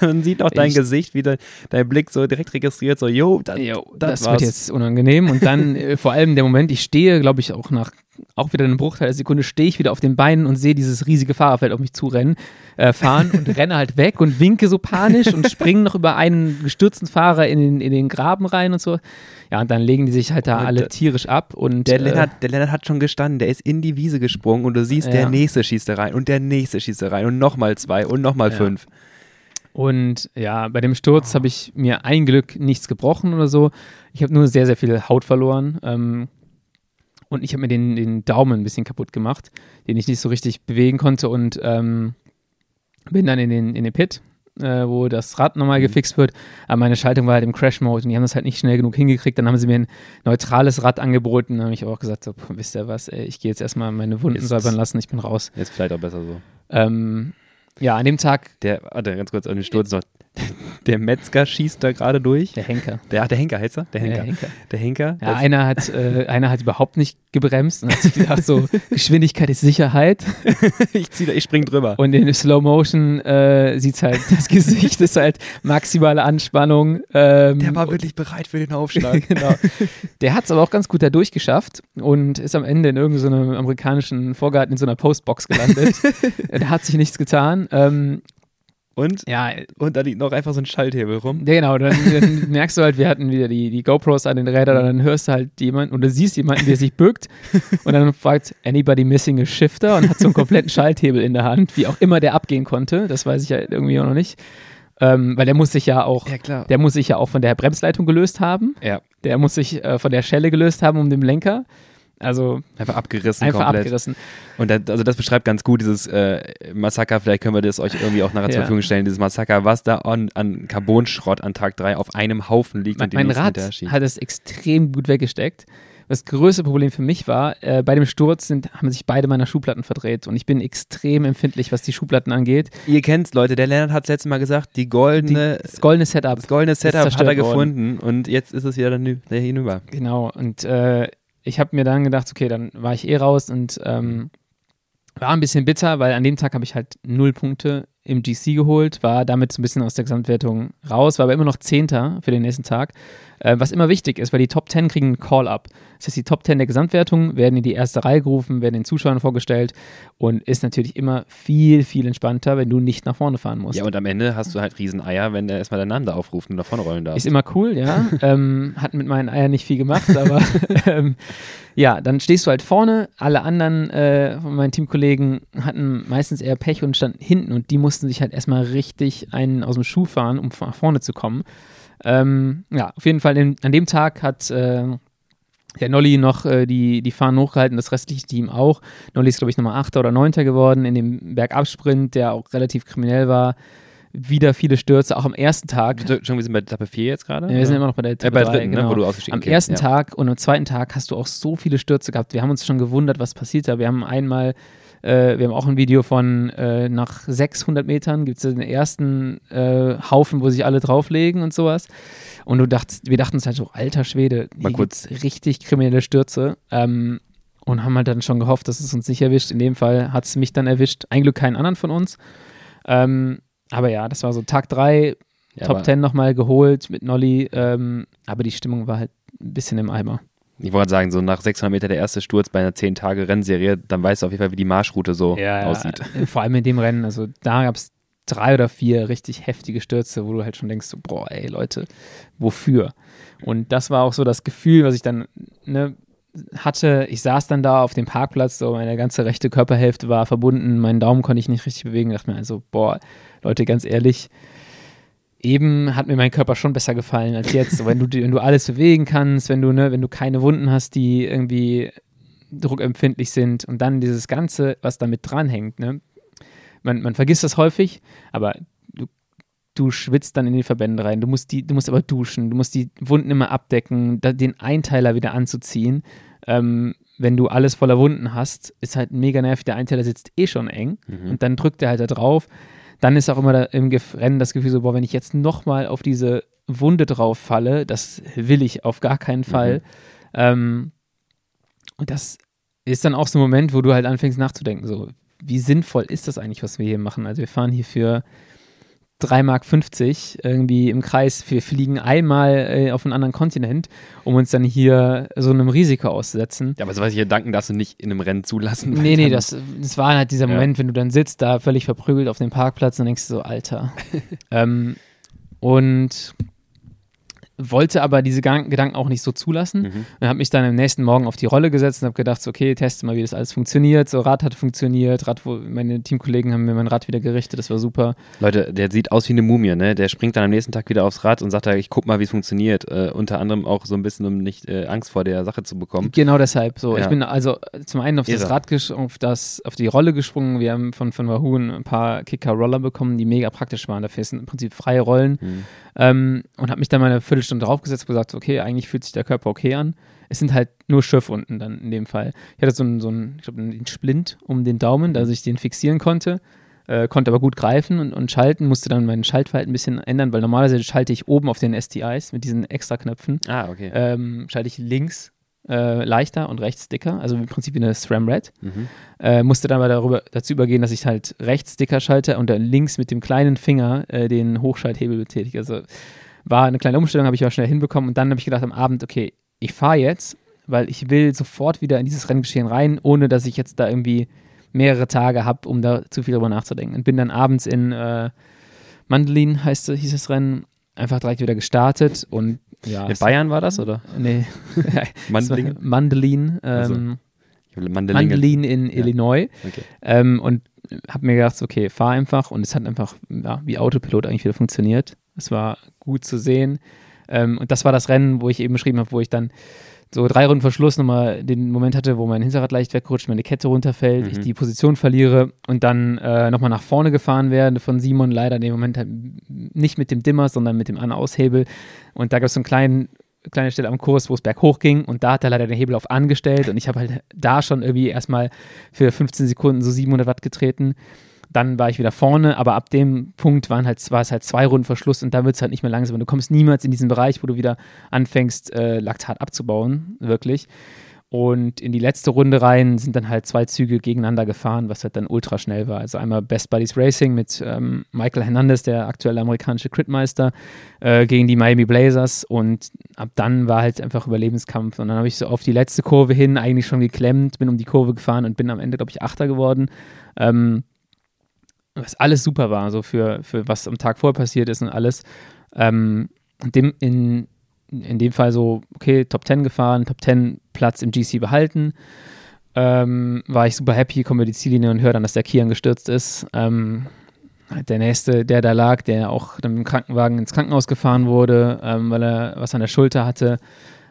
du *laughs* man sieht auch dein Ich- Gesicht, wie de, dein Blick so direkt registriert, so, yo, das, Jo, das, das, war's. wird jetzt unangenehm. Und dann *laughs* äh, vor allem der Moment, ich stehe, glaube ich, auch nach auch wieder einem Bruchteil der Sekunde, stehe ich wieder auf den Beinen und sehe dieses riesige Fahrerfeld auf mich zurennen, äh, fahren und *laughs* renne halt weg und winke so panisch und springe noch über einen gestürzten Fahrer in den, in den Graben rein und so. Ja, und dann legen die sich halt da Und alle der- tierisch ab. Und, Der äh, Lennart, der Lennart hat schon gestanden, der ist in die Wiese gesprungen und du siehst, der Ja. nächste schießt da rein und der nächste schießt da rein und nochmal zwei und nochmal Ja. fünf. Und ja, bei dem Sturz habe ich mir ein Glück nichts gebrochen oder so. Ich habe nur sehr, sehr viel Haut verloren. Ähm, und ich habe mir den, den Daumen ein bisschen kaputt gemacht, den ich nicht so richtig bewegen konnte und ähm, bin dann in den, in den Pit, äh, wo das Rad nochmal Mhm. gefixt wird. Aber meine Schaltung war halt im Crash-Mode und die haben das halt nicht schnell genug hingekriegt. Dann haben sie mir ein neutrales Rad angeboten. Dann habe ich auch gesagt, so, pff, wisst ihr was, ey, ich gehe jetzt erstmal meine Wunden Ist- säubern lassen, ich bin raus. Jetzt vielleicht auch besser so. Ähm, ja, an dem Tag Der, warte, ganz kurz an den Sturz noch. Der Metzger schießt da gerade durch. der Henker. Der, ach, der Henker heißt er? Der Henker. Der Henker. Der Henker. Ja, einer hat, äh, einer hat überhaupt nicht gebremst und hat sich gedacht, so, *laughs* Geschwindigkeit ist Sicherheit. *laughs* ich, zieh da, ich spring drüber. Und in Slow Motion äh, sieht halt, *laughs* das Gesicht ist halt maximale Anspannung. Ähm, der war wirklich bereit für den Aufschlag. genau. Der hat es aber auch ganz gut da durchgeschafft und ist am Ende in irgendeinem amerikanischen Vorgarten in so einer Postbox gelandet. da hat sich nichts getan. Ähm, Und, ja, und da liegt noch einfach so ein Schalthebel rum. ja, genau, dann, dann *laughs* merkst du halt, wir hatten wieder die, die GoPros an den Rädern und dann hörst du halt jemanden oder siehst jemanden, der sich bückt *laughs* und dann fragt, anybody missing a shifter und hat so einen kompletten Schalthebel in der Hand, wie auch immer der abgehen konnte, das weiß ich ja irgendwie auch noch nicht. Ähm, weil der muss sich ja auch, Ja, der muss sich ja auch von der Bremsleitung gelöst haben, Ja, der muss sich äh, von der Schelle gelöst haben um den Lenker. Also einfach abgerissen einfach komplett. abgerissen. Und das, also das beschreibt ganz gut dieses äh, Massaker, vielleicht können wir das euch irgendwie auch nachher zur Ja. Verfügung stellen, dieses Massaker, was da an, an Carbonschrott an Tag 3 auf einem Haufen liegt Mein, und die mein Rad hat es extrem gut weggesteckt. Das größte Problem für mich war, äh, bei dem Sturz sind, haben sich beide meiner Schuhplatten verdreht und ich bin extrem empfindlich, was die Schuhplatten angeht. Ihr kennt's, Leute, der Lennart hat letztes Mal gesagt, die goldene, Das goldene Setup. das goldene Setup hat er worden. gefunden und jetzt ist es wieder hinüber. Genau, und äh, ich habe mir dann gedacht, okay, dann war ich eh raus und ähm, war ein bisschen bitter, weil an dem Tag habe ich halt null Punkte im GC geholt, war damit so ein bisschen aus der Gesamtwertung raus, war aber immer noch Zehnter für den nächsten Tag, äh, was immer wichtig ist, weil die Top 10 kriegen einen Call-Up. Das heißt, die Top 10 der Gesamtwertung werden in die erste Reihe gerufen, werden den Zuschauern vorgestellt und ist natürlich immer viel, viel entspannter, wenn du nicht nach vorne fahren musst. Ja, und am Ende hast du halt Rieseneier, wenn der erstmal deinen Namen da aufruft und davon rollen darf. Ist immer cool, ja. *laughs* ähm, hat mit meinen Eiern nicht viel gemacht, aber *laughs* ähm, ja, dann stehst du halt vorne. Alle anderen äh, von meinen Teamkollegen hatten meistens eher Pech und standen hinten und die mussten sich halt erstmal richtig einen aus dem Schuh fahren, um nach vorne zu kommen. Ähm, ja, auf jeden Fall in, an dem Tag hat äh, der Nolli noch äh, die, die Fahnen hochgehalten, das restliche Team auch. Nolli ist, glaube ich, nochmal Achter oder Neunter geworden in dem Bergabsprint, der auch relativ kriminell war. Wieder viele Stürze, auch am ersten Tag. Schon, wir sind bei Etappe 4 jetzt gerade? Ja, wir sind immer noch bei der äh, Etappe bei drei, dritten, genau. ne, wo du ausgestiegen Am okay, ersten ja. Tag und am zweiten Tag hast du auch so viele Stürze gehabt. Wir haben uns schon gewundert, was passiert da. Wir haben einmal, äh, wir haben auch ein Video von äh, nach 600 Metern gibt es den ersten äh, Haufen, wo sich alle drauflegen und sowas. Und du dachtest, wir dachten uns halt so, alter Schwede, hier gibt's richtig kriminelle Stürze. Ähm, und haben halt dann schon gehofft, dass es uns nicht erwischt. In dem Fall hat es mich dann erwischt. Ein Glück keinen anderen von uns. Ähm, aber ja, das war so Tag drei, Ja, Top aber 10 nochmal geholt mit Nolly, ähm, aber die Stimmung war halt ein bisschen im Eimer. Ich wollte sagen, so nach 600 Meter der erste Sturz bei einer 10-Tage-Rennserie, dann weißt du auf jeden Fall, wie die Marschroute so aussieht. äh, Vor allem in dem Rennen, also da gab es drei oder vier richtig heftige Stürze, wo du halt schon denkst, so, boah, ey Leute, wofür? Und das war auch so das Gefühl, was ich dann ne, hatte. Ich saß dann da auf dem Parkplatz, so meine ganze rechte Körperhälfte war verbunden, meinen Daumen konnte ich nicht richtig bewegen. dachte mir also, boah, Leute, ganz ehrlich, eben hat mir mein Körper schon besser gefallen als jetzt. Wenn du, wenn du alles bewegen kannst, wenn du, ne, wenn du keine Wunden hast, die irgendwie druckempfindlich sind und dann dieses Ganze, was damit dranhängt, ne? Man, man vergisst das häufig, aber du, du schwitzt dann in die Verbände rein. Du musst, die, du musst aber duschen, du musst die Wunden immer abdecken, da, den Einteiler wieder anzuziehen. Ähm, wenn du alles voller Wunden hast, ist halt mega nervig. Der Einteiler sitzt eh schon eng und dann drückt er halt da drauf. Dann ist auch immer da im Rennen das Gefühl so, boah, wenn ich jetzt nochmal auf diese Wunde drauf falle, das will ich auf gar keinen Fall. Ähm, und das ist dann auch so ein Moment, wo du halt anfängst nachzudenken, so, wie sinnvoll ist das eigentlich, was wir hier machen? Also wir fahren hier für 3,50 Mark irgendwie im Kreis, wir fliegen einmal äh, auf einen anderen Kontinent, um uns dann hier so einem Risiko auszusetzen. Ja, aber sowas hier danken darfst du nicht in einem Rennen zulassen. Nee, nee, das, das war halt dieser Ja. Moment, wenn du dann sitzt, da völlig verprügelt auf dem Parkplatz und denkst so, Alter. *laughs* ähm, und wollte aber diese Gedanken, auch nicht so zulassen Mhm. und habe mich dann am nächsten Morgen auf die Rolle gesetzt und habe gedacht, so, okay, teste mal, wie das alles funktioniert. So, Rad hat funktioniert, Rad, wo, meine Teamkollegen haben mir mein Rad wieder gerichtet, das war super. Leute, der sieht aus wie eine Mumie, ne? Der springt dann am nächsten Tag wieder aufs Rad und sagt, ich guck mal, wie es funktioniert. Äh, unter anderem auch so ein bisschen, um nicht äh, Angst vor der Sache zu bekommen. Genau deshalb. So, Ja. ich bin also zum einen auf das Irre. Rad gesch- auf das, auf die Rolle gesprungen. Wir haben von, von Wahoo ein paar Kicker-Roller bekommen, die mega praktisch waren. Dafür sind im Prinzip freie Rollen. Mhm. Ähm, und habe mich dann mal eine Viertelstunde draufgesetzt und gesagt, okay, eigentlich fühlt sich der Körper okay an. Es sind halt nur Schürfwunden dann in dem Fall. Ich hatte so einen, so einen, ich glaube, einen Splint um den Daumen, dass ich den fixieren konnte. Äh, konnte aber gut greifen und, und schalten, musste dann meinen Schaltverhalten ein bisschen ändern, weil normalerweise schalte ich oben auf den STIs mit diesen extra Knöpfen Ah, okay. ähm, schalte ich links äh, leichter und rechts dicker, also im Prinzip wie eine SRAM Red. Mhm. Äh, musste dann aber darüber, dazu übergehen, dass ich halt rechts dicker schalte und dann links mit dem kleinen Finger äh, den Hochschalthebel betätige. Also war eine kleine Umstellung, habe ich aber schnell hinbekommen und dann habe ich gedacht am Abend, okay, ich fahre jetzt, weil ich will sofort wieder in dieses Renngeschehen rein, ohne dass ich jetzt da irgendwie mehrere Tage habe, um da zu viel drüber nachzudenken. Und bin dann abends in äh, Mandelin, heißt, hieß das Rennen, einfach direkt wieder gestartet und ja, In Bayern war das, oder? Nee. *laughs* Mandelingen? Mandelin. Also, Ähm, Mandelingen. Mandelin in Illinois. Okay. Ähm, und habe mir gedacht, okay, fahr einfach. Und es hat einfach ja, wie Autopilot eigentlich wieder funktioniert. Es war gut zu sehen. Ähm, und das war das Rennen, wo ich eben beschrieben habe, wo ich dann so drei Runden vor Schluss nochmal den Moment hatte, wo mein Hinterrad leicht wegrutscht, meine Kette runterfällt, ich Mhm. die Position verliere und dann äh, nochmal nach vorne gefahren werde von Simon, leider in dem Moment halt nicht mit dem Dimmer, sondern mit dem An-Aushebel. Und da gab es so einen kleinen kleine Stelle am Kurs, wo es berghoch ging und da hat er leider den Hebel auf angestellt und ich habe halt da schon irgendwie erstmal für 15 Sekunden so 700 Watt getreten. Dann war ich wieder vorne, aber ab dem Punkt waren halt, war es halt zwei Runden Verschluss und da wird es halt nicht mehr langsam. Du kommst niemals in diesen Bereich, wo du wieder anfängst, äh, Laktat abzubauen, wirklich. Und in die letzte Runde rein sind dann halt zwei Züge gegeneinander gefahren, was halt dann ultra schnell war. Also einmal Best Buddies Racing mit ähm, Michael Hernandez, der aktuelle amerikanische Critmeister, äh, gegen die Miami Blazers. Und ab dann war halt einfach Überlebenskampf. Und dann habe ich so auf die letzte Kurve hin eigentlich schon geklemmt, bin um die Kurve gefahren und bin am Ende, glaube ich, Achter geworden. Ähm, was alles super war, so für, für was am Tag vorher passiert ist und alles. Ähm, dem, in, in dem Fall so, okay, Top 10 gefahren, Top 10 Platz im GC behalten. Ähm, war ich super happy, komme über die Ziellinie und höre dann, dass der Kian gestürzt ist. Ähm, der nächste, der da lag, der auch dann mit dem Krankenwagen ins Krankenhaus gefahren wurde, ähm, weil er was an der Schulter hatte,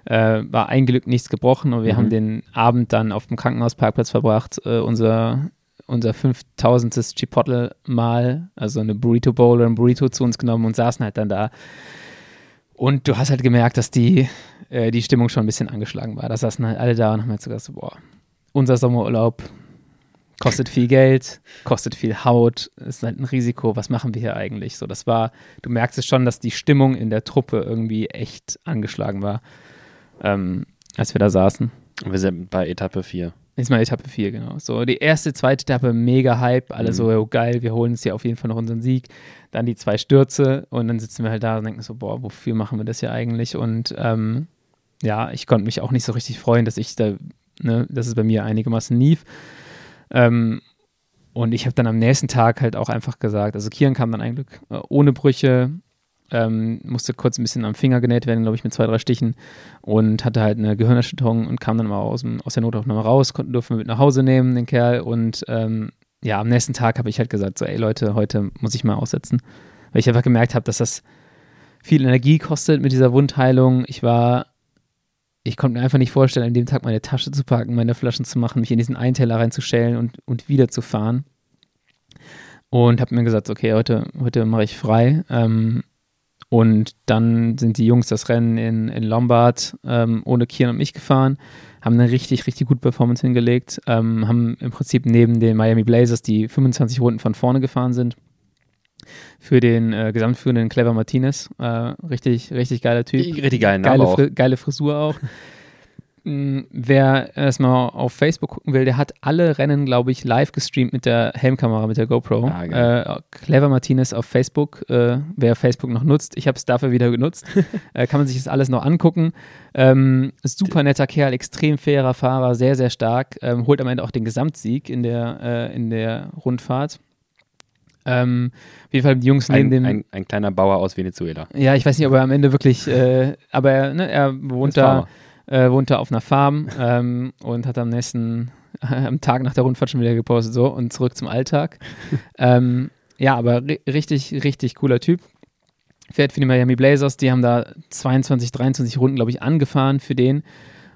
äh, war ein Glück nichts gebrochen und wir Mhm. haben den Abend dann auf dem Krankenhausparkplatz verbracht, äh, unser unser 5000. Chipotle-Mal, also eine Burrito Bowl oder ein Burrito zu uns genommen und saßen halt dann da. Und du hast halt gemerkt, dass die, äh, die Stimmung schon ein bisschen angeschlagen war. Da saßen halt alle da und haben halt so gesagt, so, boah, unser Sommerurlaub kostet viel Geld, kostet viel Haut, ist halt ein Risiko, was machen wir hier eigentlich? So, das war, du merkst es schon, dass die Stimmung in der Truppe irgendwie echt angeschlagen war, ähm, als wir da saßen. Wir sind bei Etappe 4. Ist mal Etappe 4, genau. So, die erste, zweite Etappe, mega Hype. Alle Mhm. so, oh, geil, wir holen uns hier auf jeden Fall noch unseren Sieg. Dann die zwei Stürze und dann sitzen wir halt da und denken so, boah, wofür machen wir das hier eigentlich? Und ähm, ja, ich konnte mich auch nicht so richtig freuen, dass ich da, ne, dass es bei mir einigermaßen lief. Ähm, und ich habe dann am nächsten Tag halt auch einfach gesagt, also Kian kam dann ein Glück äh, ohne Brüche, ähm, musste kurz ein bisschen am Finger genäht werden, glaube ich, mit zwei, drei Stichen und hatte halt eine Gehirnerschütterung und kam dann mal aus, dem, aus der Notaufnahme raus, konnten, durften wir mit nach Hause nehmen, den Kerl. Und ähm, ja, am nächsten Tag habe ich halt gesagt, so, ey Leute, heute muss ich mal aussetzen. Weil ich einfach gemerkt habe, dass das viel Energie kostet mit dieser Wundheilung. Ich war, ich konnte mir einfach nicht vorstellen, an dem Tag meine Tasche zu packen, meine Flaschen zu machen, mich in diesen Einteller reinzustellen und, und wieder zu fahren. Und habe mir gesagt, okay, heute, heute mache ich frei. Ähm, und dann sind die Jungs das Rennen in, in Lombard ähm, ohne Kian und mich gefahren, haben eine richtig, richtig gute Performance hingelegt, ähm, haben im Prinzip neben den Miami Blazers, die 25 Runden von vorne gefahren sind, für den äh, gesamtführenden Clever Martinez. Äh, richtig, richtig geiler Typ. Richtig Namen geile. Fri geile Frisur auch. *laughs* Mm, Wer erstmal auf Facebook gucken will, der hat alle Rennen, glaube ich, live gestreamt mit der Helmkamera, mit der GoPro. Ah, geil. äh, Clever Martinez auf Facebook, äh, wer Facebook noch nutzt. Ich habe es dafür wieder genutzt. *laughs* äh, kann man sich das alles noch angucken. Ähm, super netter Kerl, extrem fairer Fahrer, sehr, sehr stark. Ähm, holt am Ende auch den Gesamtsieg in der, äh, in der Rundfahrt. Ähm, auf jeden Fall die Jungs neben Ein, dem. ein, ein kleiner Bauer aus Venezuela. ja, ich weiß nicht, ob er am Ende wirklich, äh, aber er, ne, er wohnt da, äh, wohnt da auf einer Farm ähm, und hat am nächsten, *laughs* am Tag nach der Rundfahrt schon wieder gepostet, so und zurück zum Alltag. *laughs* ähm, ja, aber ri richtig, richtig cooler Typ. Fährt für die Miami Blazers, die haben da 22, 23 Runden, glaube ich, angefahren für den.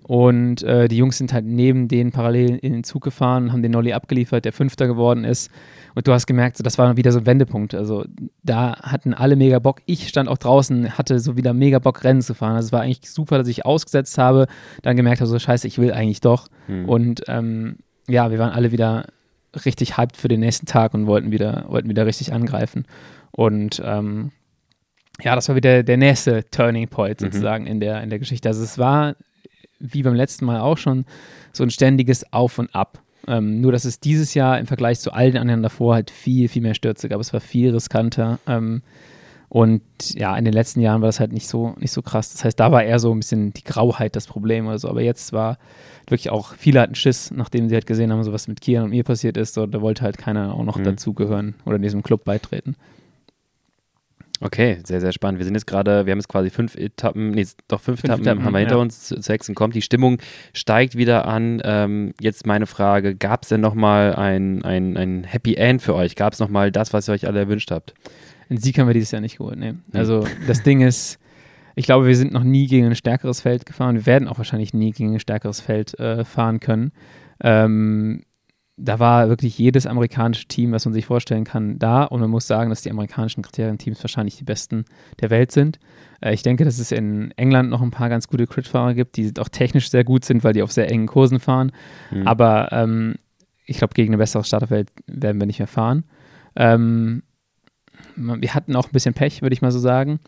Und äh, die Jungs sind halt neben denen parallel in den Zug gefahren und haben den Nolly abgeliefert, der Fünfter geworden ist. Und du hast gemerkt, so, das war wieder so ein Wendepunkt. Also da hatten alle mega Bock. Ich stand auch draußen, hatte so wieder mega Bock, Rennen zu fahren. Also es war eigentlich super, dass ich ausgesetzt habe, dann gemerkt habe, so scheiße, ich will eigentlich doch. Hm. Und ähm, ja, wir waren alle wieder richtig hyped für den nächsten Tag und wollten wieder, wollten wieder richtig angreifen. Und ähm, ja, das war wieder der nächste Turning Point Mhm. sozusagen in, der, in der Geschichte. Also es war, wie beim letzten Mal auch schon, so ein ständiges Auf und Ab. Ähm, nur, dass es dieses Jahr im Vergleich zu all den anderen davor halt viel, viel mehr Stürze gab. Es war viel riskanter. Ähm, und ja, in den letzten Jahren war das halt nicht so, nicht so krass. Das heißt, da war eher so ein bisschen die Grauheit das Problem oder so. Aber jetzt war wirklich auch, viele hatten Schiss, nachdem sie halt gesehen haben, so was mit Kian und mir passiert ist. So, da wollte halt keiner auch noch Mhm. dazugehören oder diesem Club beitreten. Okay, sehr, sehr spannend. Wir sind jetzt gerade, wir haben jetzt quasi fünf Etappen, nee, doch fünf, Fünf Etappen, Etappen, haben wir hinter ja. uns. Zu Hexen kommt. Die Stimmung steigt wieder an. Ähm, jetzt meine Frage, gab es denn nochmal ein, ein, ein Happy End für euch? Gab es nochmal das, was ihr euch alle erwünscht habt? Einen Sieg haben wir dieses Jahr nicht geholt. Nee. Also das Ding ist, ich glaube, wir sind noch nie gegen ein stärkeres Feld gefahren. Wir werden auch wahrscheinlich nie gegen ein stärkeres Feld äh, fahren können. Ähm, da war wirklich jedes amerikanische Team, was man sich vorstellen kann, da. Und man muss sagen, dass die amerikanischen Kriterienteams wahrscheinlich die besten der Welt sind. Äh, ich denke, dass es in England noch ein paar ganz gute Crit-Fahrer gibt, die auch technisch sehr gut sind, weil die auf sehr engen Kursen fahren. Mhm. Aber ähm, ich glaube, gegen ein besseres Starterfeld werden wir nicht mehr fahren. Ähm, wir hatten auch ein bisschen Pech, würde ich mal so sagen.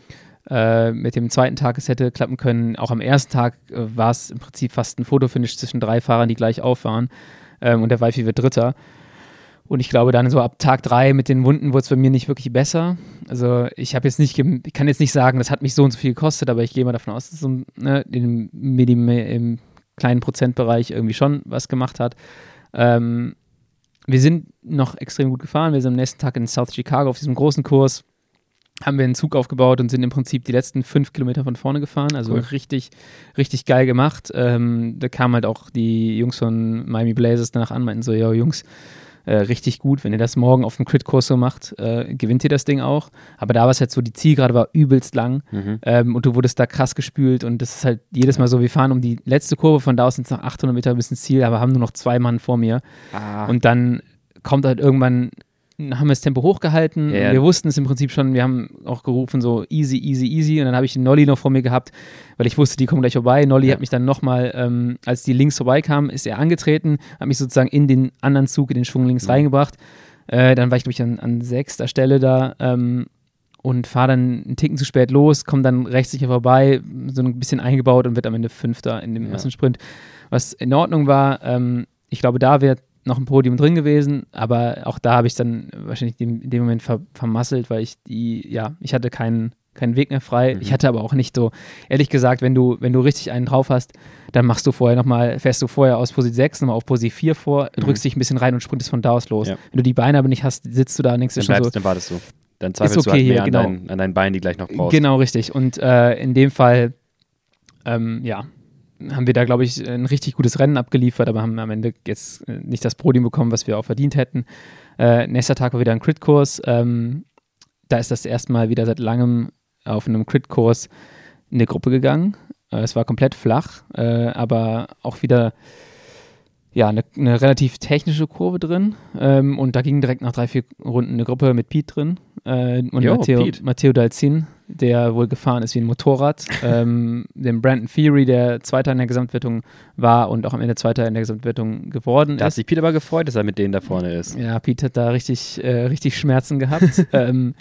Äh, mit dem zweiten Tag, es hätte klappen können. Auch am ersten Tag äh, war es im Prinzip fast ein Fotofinish zwischen drei Fahrern, die gleich auffahren. Ähm, und der Wifi wird Dritter. Und ich glaube, dann so ab Tag drei mit den Wunden wurde es bei mir nicht wirklich besser. Also ich habe jetzt nicht, ich kann jetzt nicht sagen, das hat mich so und so viel gekostet, aber ich gehe mal davon aus, dass es ne, im, Minim, im kleinen Prozentbereich irgendwie schon was gemacht hat. Ähm, wir sind noch extrem gut gefahren. Wir sind am nächsten Tag in South Chicago auf diesem großen Kurs. Haben wir einen Zug aufgebaut und sind im Prinzip die letzten fünf Kilometer von vorne gefahren. Also Cool. richtig, richtig geil gemacht. Ähm, da kamen halt auch die Jungs von Miami Blazers danach an, meinten so, ja, Jungs, äh, richtig gut. Wenn ihr das morgen auf dem Crit-Kurs so macht, äh, gewinnt ihr das Ding auch. Aber da war es halt so, die Zielgerade war übelst lang Mhm. ähm, und du wurdest da krass gespült und das ist halt jedes Mal so, wir fahren um die letzte Kurve, von da aus sind es noch 800 Meter bis ins Ziel, aber haben nur noch zwei Mann vor mir. Ah, Und dann kommt halt irgendwann, haben wir das Tempo hochgehalten. Ja. Wir wussten es im Prinzip schon, wir haben auch gerufen so easy, easy, easy. Und dann habe ich den Nolly noch vor mir gehabt, weil ich wusste, die kommen gleich vorbei. Nolly Ja. hat mich dann nochmal, ähm, als die links vorbeikamen, ist er angetreten, hat mich sozusagen in den anderen Zug, in den Schwung links Mhm. reingebracht. Äh, dann war ich, glaube ich, an, an sechster Stelle da. Ähm, und fahre dann einen Ticken zu spät los, komme dann rechtssicher vorbei, so ein bisschen eingebaut und wird am Ende Fünfter in dem Ja. Massensprint. Was in Ordnung war, ähm, ich glaube, da wäre noch ein Podium drin gewesen, aber auch da habe ich dann wahrscheinlich in dem Moment ver vermasselt, weil ich die, ja, ich hatte keinen, keinen Weg mehr frei. Mhm. Ich hatte aber auch nicht so, ehrlich gesagt, wenn du, wenn du richtig einen drauf hast, dann machst du vorher nochmal, fährst du vorher aus Position 6 nochmal auf Position 4 vor, Mhm. drückst dich ein bisschen rein und sprintest von da aus los. Ja. Wenn du die Beine aber nicht hast, sitzt du da und denkst dir dann schon so, bleibst, dann wartest du. Dann zweifelst okay du halt mehr hier, an, genau. deinen, an deinen Beinen, die gleich noch brauchst. Genau, richtig. Und äh, in dem Fall, ähm, ja, haben wir da, glaube ich, ein richtig gutes Rennen abgeliefert, aber haben am Ende jetzt äh, nicht das Podium bekommen, was wir auch verdient hätten. Äh, nächster Tag war wieder ein Crit-Kurs. Ähm, da ist das erste Mal wieder seit langem auf einem Crit-Kurs in eine Gruppe gegangen. Äh, es war komplett flach, äh, aber auch wieder ja, eine, eine relativ technische Kurve drin. Ähm, und da ging direkt nach drei, vier Runden eine Gruppe mit Pete drin. Äh, und Matteo, Pete. Matteo Dalzin, der wohl gefahren ist wie ein Motorrad. *laughs* ähm, dem Brandon Theory, der Zweiter in der Gesamtwertung war und auch am Ende Zweiter in der Gesamtwertung geworden Da hat ist. sich Pete aber gefreut, dass er mit denen da vorne ist. Ja, Pete hat da richtig, äh, richtig Schmerzen gehabt. *laughs* ähm,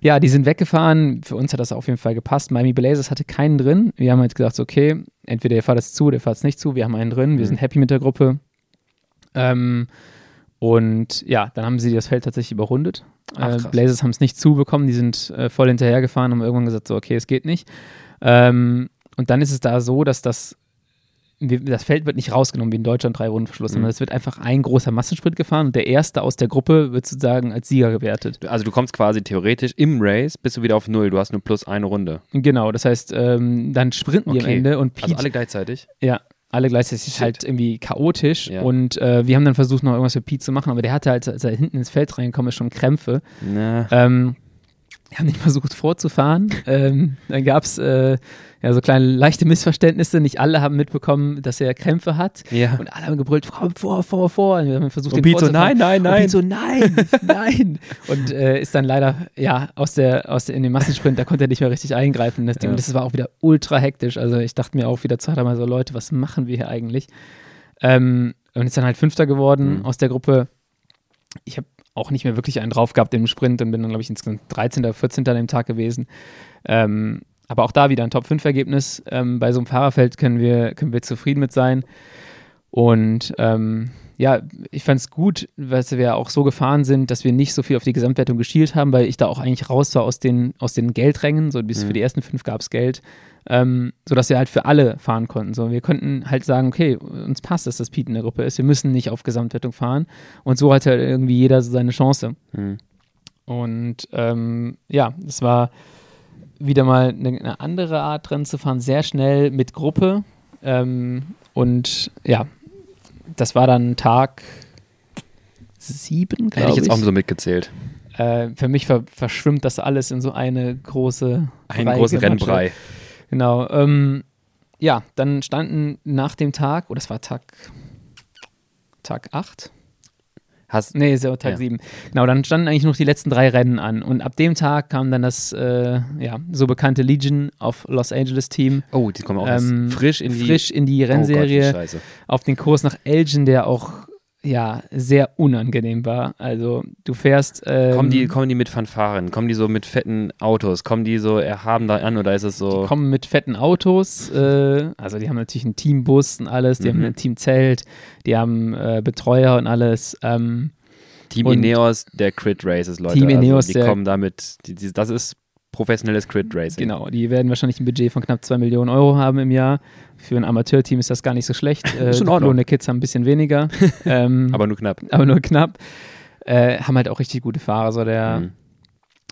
ja, die sind weggefahren. Für uns hat das auf jeden Fall gepasst. Miami Blazers hatte keinen drin. Wir haben halt gesagt, okay, entweder ihr fahrt es zu oder ihr fahrt es nicht zu. Wir haben einen drin. Wir Mhm. sind happy mit der Gruppe. Ähm, und ja, dann haben sie das Feld tatsächlich überrundet. Ach, äh. Blazers haben es nicht zubekommen. Die sind äh, voll hinterhergefahren und haben irgendwann gesagt, so, okay, es geht nicht. Ähm, und dann ist es da so, dass das das Feld wird nicht rausgenommen wie in Deutschland drei Rundenverschluss, Mhm. sondern es wird einfach ein großer Massensprint gefahren und der Erste aus der Gruppe wird sozusagen als Sieger gewertet. Also du kommst quasi theoretisch im Race, bist du wieder auf Null. Du hast nur plus eine Runde. Genau, das heißt, ähm, dann sprinten die am Okay. Ende und Pete, Also alle gleichzeitig. ja, alle gleichzeitig ist Shit. halt irgendwie chaotisch Ja. und äh, wir haben dann versucht, noch irgendwas für Pete zu machen, aber der hatte halt, als er hinten ins Feld reingekommen ist, schon Krämpfe. Na, Ähm, wir haben nicht versucht vorzufahren. *laughs* ähm, dann gab es äh, ja so kleine leichte Missverständnisse. Nicht alle haben mitbekommen, dass er Krämpfe hat. ja. Und alle haben gebrüllt, komm vor, vor, vor. Und wir haben versucht, Und den so, nein, nein, Und nein. Pete so, nein, nein. *laughs* Und äh, ist dann leider, ja, aus der, aus der, in dem Massensprint, da konnte er nicht mehr richtig eingreifen. Das, Ding. Ja. Und das war auch wieder ultra hektisch. Also ich dachte mir auch wieder zweimal so, Leute, was machen wir hier eigentlich? Ähm, und ist dann halt Fünfter geworden Mhm. aus der Gruppe. Ich habe auch nicht mehr wirklich einen drauf gehabt im Sprint und bin dann, glaube ich, insgesamt 13. oder 14. an dem Tag gewesen. Ähm, aber auch da wieder ein Top-5-Ergebnis. Ähm, bei so einem Fahrerfeld können wir, können wir zufrieden mit sein. Und ähm, ja, ich fand es gut, dass wir auch so gefahren sind, dass wir nicht so viel auf die Gesamtwertung geschielt haben, weil ich da auch eigentlich raus war aus den, aus den Geldrängen. So bis Mhm. für die ersten fünf gab es Geld. Ähm, sodass wir halt für alle fahren konnten. So, wir konnten halt sagen, okay, uns passt dass Pete in der Gruppe ist. Wir müssen nicht auf Gesamtwertung fahren. Und so hatte irgendwie jeder so seine Chance. Hm. Und ähm, ja, es war wieder mal eine, eine andere Art dran zu fahren, sehr schnell mit Gruppe. Ähm, und ja, das war dann Tag sieben, Hätte glaube ich ich. jetzt auch so mitgezählt. äh, für mich ver verschwimmt das alles in so eine große Einen Brei- großen. Rennbrei. Genau. Ähm, ja, dann standen nach dem Tag, oder es war Tag, Tag 8? Hast, Nee, ist ja Tag Ja. 7. Genau, dann standen eigentlich noch die letzten drei Rennen an. Und ab dem Tag kam dann das äh, ja, so bekannte Legion of Los Angeles Team oh, die kommen auch ähm, frisch in die, frisch in die Oh Gott, Rennserie auf den Kurs nach Elgin, der auch ja sehr unangenehm war. Also du fährst. Ähm, Kommen die, kommen die mit Fanfaren? Kommen die so mit fetten Autos? Kommen die so erhaben da an oder ist es so? Die kommen mit fetten Autos, äh, also die haben natürlich einen Teambus und alles, die Mhm. haben ein Teamzelt, die haben äh, Betreuer und alles. Ähm, Team Ineos der Crit Races, Leute. Team Ineos, also, die kommen damit, die, die, das ist professionelles Crit Racing. genau, die werden wahrscheinlich ein Budget von knapp 2 Millionen Euro haben im Jahr. Für ein Amateurteam ist das gar nicht so schlecht. *laughs* Äh, Ordnung. Diplone Kids haben ein bisschen weniger, *laughs* ähm, Aber nur knapp. aber nur knapp. Äh, haben halt auch richtig gute Fahrer. So der Mhm.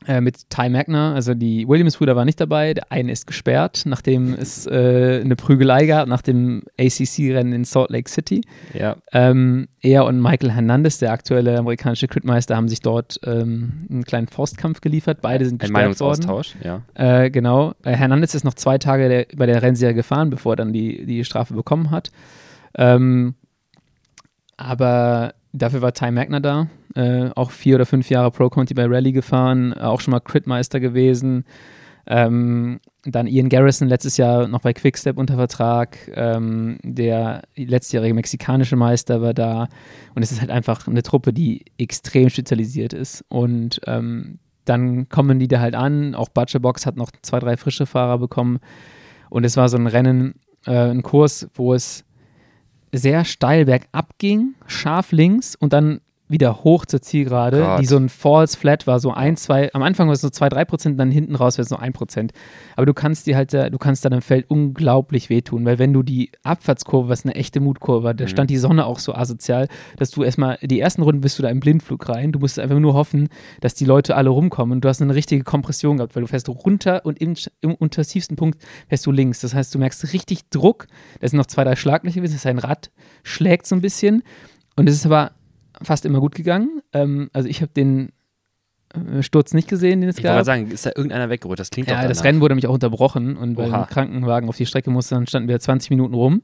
Äh, mit Ty Magner, also die Williams-Brüder waren nicht dabei. Der eine ist gesperrt, nachdem es äh, eine Prügelei gab, nach dem ACC-Rennen in Salt Lake City. Ja, Ähm, er und Michael Hernandez, der aktuelle amerikanische Critmeister, haben sich dort ähm, einen kleinen Faustkampf geliefert. Beide sind ein gesperrt worden. Meinungsaustausch. Ja. Äh, genau. Äh, Hernandez ist noch zwei Tage der, bei der Rennserie gefahren, bevor er dann die, die Strafe bekommen hat. Ähm, aber dafür war Ty Magner da. Äh, auch vier oder fünf Jahre Pro Conti bei Rallye gefahren, äh, auch schon mal Critmeister gewesen. Ähm, dann Ian Garrison letztes Jahr noch bei Quickstep unter Vertrag. Ähm, der letztjährige mexikanische Meister war da. Und es ist halt einfach eine Truppe, die extrem spezialisiert ist. Und ähm, dann kommen die da halt an. Auch Butcherbox hat noch zwei, drei frische Fahrer bekommen. Und es war so ein Rennen, äh, ein Kurs, wo es sehr steil bergab ging, scharf links und dann wieder hoch zur Zielgerade, Gott. die so ein False Flat war, so ein, zwei, am Anfang war es so zwei, drei Prozent, dann hinten raus wäre es so ein Prozent. Aber du kannst dir halt, du kannst dann im Feld unglaublich wehtun, weil wenn du die Abfahrtskurve, was eine echte Mutkurve war, da Mhm. stand die Sonne auch so asozial, dass du erstmal, die ersten Runden bist du da im Blindflug rein, du musst einfach nur hoffen, dass die Leute alle rumkommen und du hast eine richtige Kompression gehabt, weil du fährst runter und im, im unter tiefsten Punkt fährst du links. Das heißt, du merkst richtig Druck, da sind noch zwei, drei Schlaglöcher das heißt, ein Rad schlägt so ein bisschen und es ist aber fast immer gut gegangen. Ähm, also ich habe den äh, Sturz nicht gesehen, den es Ich wollte gab. gerade sagen, ist da irgendeiner weggerutscht? Das klingt doch Ja, danach. das Rennen wurde nämlich auch unterbrochen und weil ein Krankenwagen auf die Strecke musste, dann standen wir 20 Minuten rum.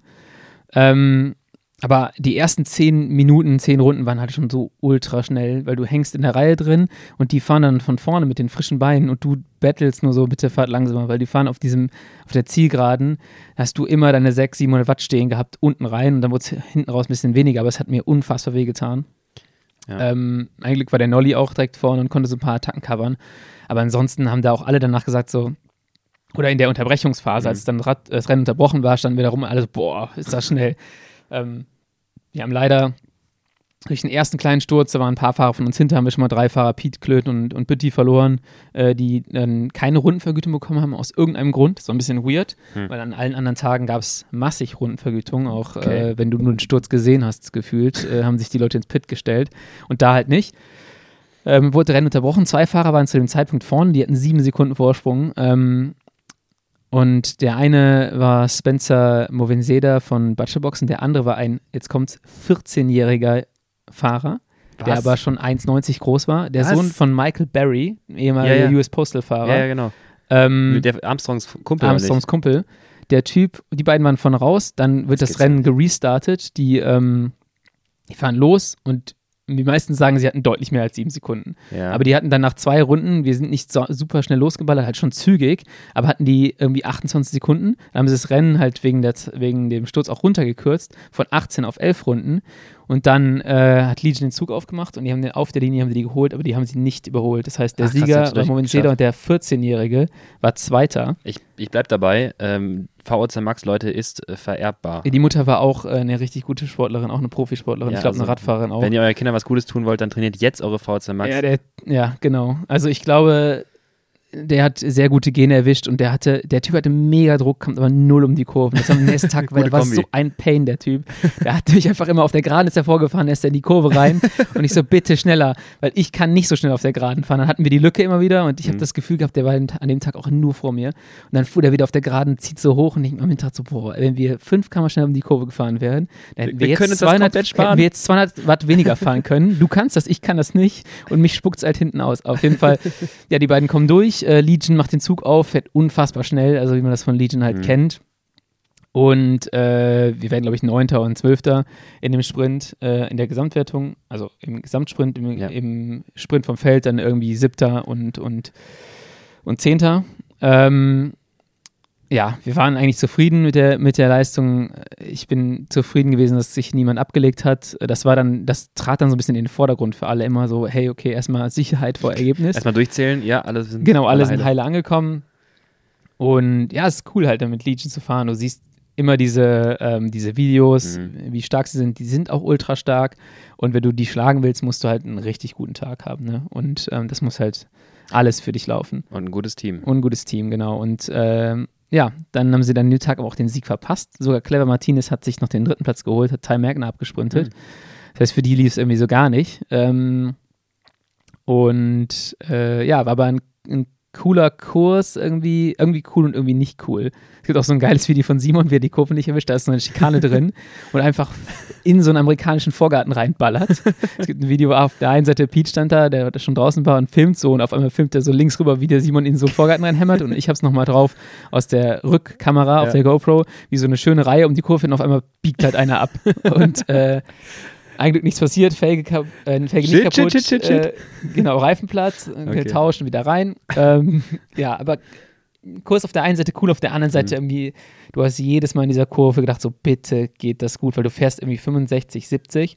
Ähm, aber die ersten 10 Minuten, 10 Runden waren halt schon so ultra schnell, weil du hängst in der Reihe drin und die fahren dann von vorne mit den frischen Beinen und du battlest nur so, bitte fahrt langsamer, weil die fahren auf diesem, auf der Zielgeraden, hast du immer deine 600, 700 Watt stehen gehabt, unten rein und dann wurde es hinten raus ein bisschen weniger, aber es hat mir unfassbar wehgetan. Ja. Ähm, ein Glück war der Nolly auch direkt vorne und konnte so ein paar Attacken covern. Aber ansonsten haben da auch alle danach gesagt, so, oder in der Unterbrechungsphase, als dann Rad, das Rennen unterbrochen war, standen wir da rum und alle so, boah, ist das schnell. Ähm, wir haben leider durch den ersten kleinen Sturz, da waren ein paar Fahrer von uns hinter, haben wir schon mal drei Fahrer, Piet Klöten und, und Bütti verloren, äh, die dann keine Rundenvergütung bekommen haben, aus irgendeinem Grund. War ein bisschen weird, Hm. weil an allen anderen Tagen gab es massig Rundenvergütung. Auch Okay. äh, wenn du nur den Sturz gesehen hast, gefühlt, äh, haben sich die Leute ins Pit gestellt. Und da halt nicht. Ähm, wurde Rennen unterbrochen. Zwei Fahrer waren zu dem Zeitpunkt vorne, die hatten sieben Sekunden Vorsprung. Ähm, und der eine war Spencer Movenseda von Butcherbox und der andere war ein, jetzt kommt's, 14-jähriger Fahrer, der Was? aber schon 1,90 groß war. Der Was? Sohn von Michael Barry, ehemaliger Ja, ja. US Postal-Fahrer. Ja, ja, genau. ähm, der Armstrongs Kumpel. Armstrongs Kumpel. Der Typ, die beiden waren von raus, dann wird das geht's Rennen gerestartet. Die, ähm, die fahren los und die meisten sagen, sie hatten deutlich mehr als sieben Sekunden. Ja. Aber die hatten dann nach zwei Runden, wir sind nicht so, super schnell losgeballert, halt schon zügig, aber hatten die irgendwie 28 Sekunden. Dann haben sie das Rennen halt wegen, der, wegen dem Sturz auch runtergekürzt, von 18 auf 11 Runden. Und dann äh, hat Legion den Zug aufgemacht und die haben den, auf der Linie haben die, die geholt, aber die haben sie nicht überholt. Das heißt, der Ach, Sieger war Moment geschafft. und der 14-Jährige war Zweiter. ich, ich bleib dabei. Ähm, VOC Max, Leute, ist äh, vererbbar. Die Mutter war auch äh, eine richtig gute Sportlerin, auch eine Profisportlerin. Ja, ich glaube, also, eine Radfahrerin auch. Wenn ihr euren Kindern was Gutes tun wollt, dann trainiert jetzt eure VOC Max. Ja, der, ja, genau. Also ich glaube, der hat sehr gute Gene erwischt und der hatte, der Typ hatte mega Druck, kommt aber null um die Kurven. Das am nächsten Tag *laughs* war, Gute der war Kombi. so ein Pain, der Typ. Der hat mich einfach immer auf der Geraden ist er vorgefahren, er ist er in die Kurve rein und ich so, bitte schneller, weil ich kann nicht so schnell auf der Geraden fahren. Dann hatten wir die Lücke immer wieder und ich habe Mhm. das Gefühl gehabt, der war an dem Tag auch nur vor mir. Und dann fuhr der wieder auf der Geraden, zieht so hoch und ich am Mittag so, boah, wenn wir fünf Kammer schnell um die Kurve gefahren wären, dann hätten wir, Wir jetzt können uns das 200, komplett sparen. hätten wir jetzt 200 Watt weniger fahren können. Du kannst das, ich kann das nicht und mich spuckt es halt hinten aus. Auf jeden Fall, ja, die beiden kommen durch. Äh, Legion macht den Zug auf, fährt unfassbar schnell, also wie man das von Legion halt Mhm. kennt. Und äh, wir werden, glaube ich, Neunter und Zwölfter in dem Sprint, äh, in der Gesamtwertung, also im Gesamtsprint, im, Ja. im Sprint vom Feld dann irgendwie Siebter und, und, und Zehnter. Ähm, ja, wir waren eigentlich zufrieden mit der, mit der Leistung. Ich bin zufrieden gewesen, dass sich niemand abgelegt hat. Das war dann, das trat dann so ein bisschen in den Vordergrund für alle immer so, hey, okay, erstmal Sicherheit vor Ergebnis. Erstmal durchzählen, ja, alle sind Genau, alle sind heile. heile angekommen. Und ja, es ist cool halt, damit Legion zu fahren. Du siehst immer diese, ähm, diese Videos, Mhm. wie stark sie sind. Die sind auch ultra stark. Und wenn du die schlagen willst, musst du halt einen richtig guten Tag haben. Ne? Und ähm, das muss halt alles für dich laufen. Und ein gutes Team. Und ein gutes Team, genau. Und ähm, ja, dann haben sie dann den Tag aber auch den Sieg verpasst. Sogar Clever Martinez hat sich noch den dritten Platz geholt, hat Ty Mergner abgesprintet. Mhm. Das heißt, für die lief es irgendwie so gar nicht. Ähm, und äh, ja, war aber ein, ein cooler Kurs, irgendwie, irgendwie cool und irgendwie nicht cool. Es gibt auch so ein geiles Video von Simon, wie er die Kurve nicht erwischt, da ist so eine Schikane *laughs* drin und einfach in so einen amerikanischen Vorgarten reinballert. Es gibt ein Video, auf der einen Seite Pete stand da, der schon draußen war und filmt so und auf einmal filmt er so links rüber, wie der Simon in so einen Vorgarten reinhämmert und ich hab's nochmal drauf aus der Rückkamera auf Ja. der GoPro, wie so eine schöne Reihe um die Kurve und auf einmal biegt halt einer ab und äh, ein Glück nichts passiert, Felge, kap äh, Felge Shit, nicht kaputt, shit, shit, shit. Äh, genau, Reifenplatz, Okay. getauscht und wieder rein. Ähm, ja, aber Kurs auf der einen Seite cool, auf der anderen Seite Mhm. irgendwie, du hast jedes Mal in dieser Kurve gedacht, so bitte geht das gut, weil du fährst irgendwie 65, 70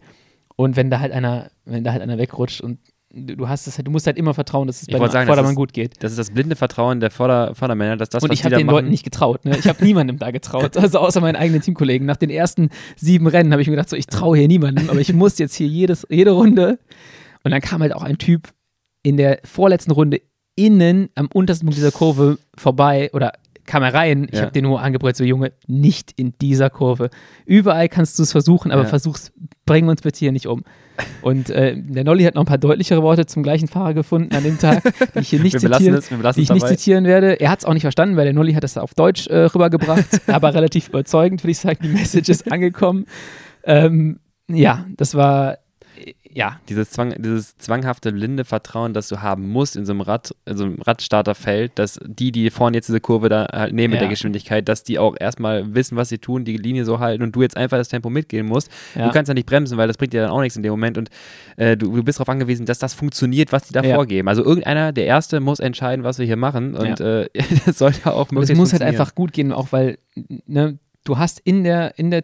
und wenn da halt einer, wenn da halt einer wegrutscht und du, hast es halt, du musst halt immer vertrauen, dass es bei sagen, das Vordermann ist- gut geht. Das ist das blinde Vertrauen der Vorder Vordermänner, dass das, Und ich habe den machen, Leuten nicht getraut. Ne? Ich habe niemandem da getraut. *laughs* Also außer meinen eigenen Teamkollegen. Nach den ersten sieben Rennen habe ich mir gedacht, so, ich traue hier niemandem, aber ich muss jetzt hier jedes, jede Runde. Und dann kam halt auch ein Typ in der vorletzten Runde innen am untersten Punkt dieser Kurve vorbei oder kam er rein. Ich Ja. habe den nur angebrüllt, so Junge, nicht in dieser Kurve. Überall kannst du es versuchen, aber Ja. versuch's, bring uns bitte hier nicht um. Und äh, der Nolli hat noch ein paar deutlichere Worte zum gleichen Fahrer gefunden an dem Tag, die ich hier nicht *laughs* zitieren, es, die ich nicht zitieren werde. Er hat es auch nicht verstanden, weil der Nolli hat das auf Deutsch äh, rübergebracht, *laughs* aber relativ überzeugend, würde ich sagen. Die Message ist angekommen. Ähm, ja, das war, ja, Dieses, Zwang, dieses zwanghafte blinde Vertrauen, das du haben musst in so einem Rad, in so einem Radstarterfeld, dass die, die vorne jetzt diese Kurve da halt nehmen mit Ja. der Geschwindigkeit, dass die auch erstmal wissen, was sie tun, die Linie so halten und du jetzt einfach das Tempo mitgehen musst. Ja. Du kannst ja nicht bremsen, weil das bringt dir dann auch nichts in dem Moment und äh, du, du bist darauf angewiesen, dass das funktioniert, was die da Ja. vorgeben. Also irgendeiner, der Erste, muss entscheiden, was wir hier machen und äh, *laughs* das sollte auch möglichst es muss halt einfach gut gehen, auch weil ne, du hast in der, in der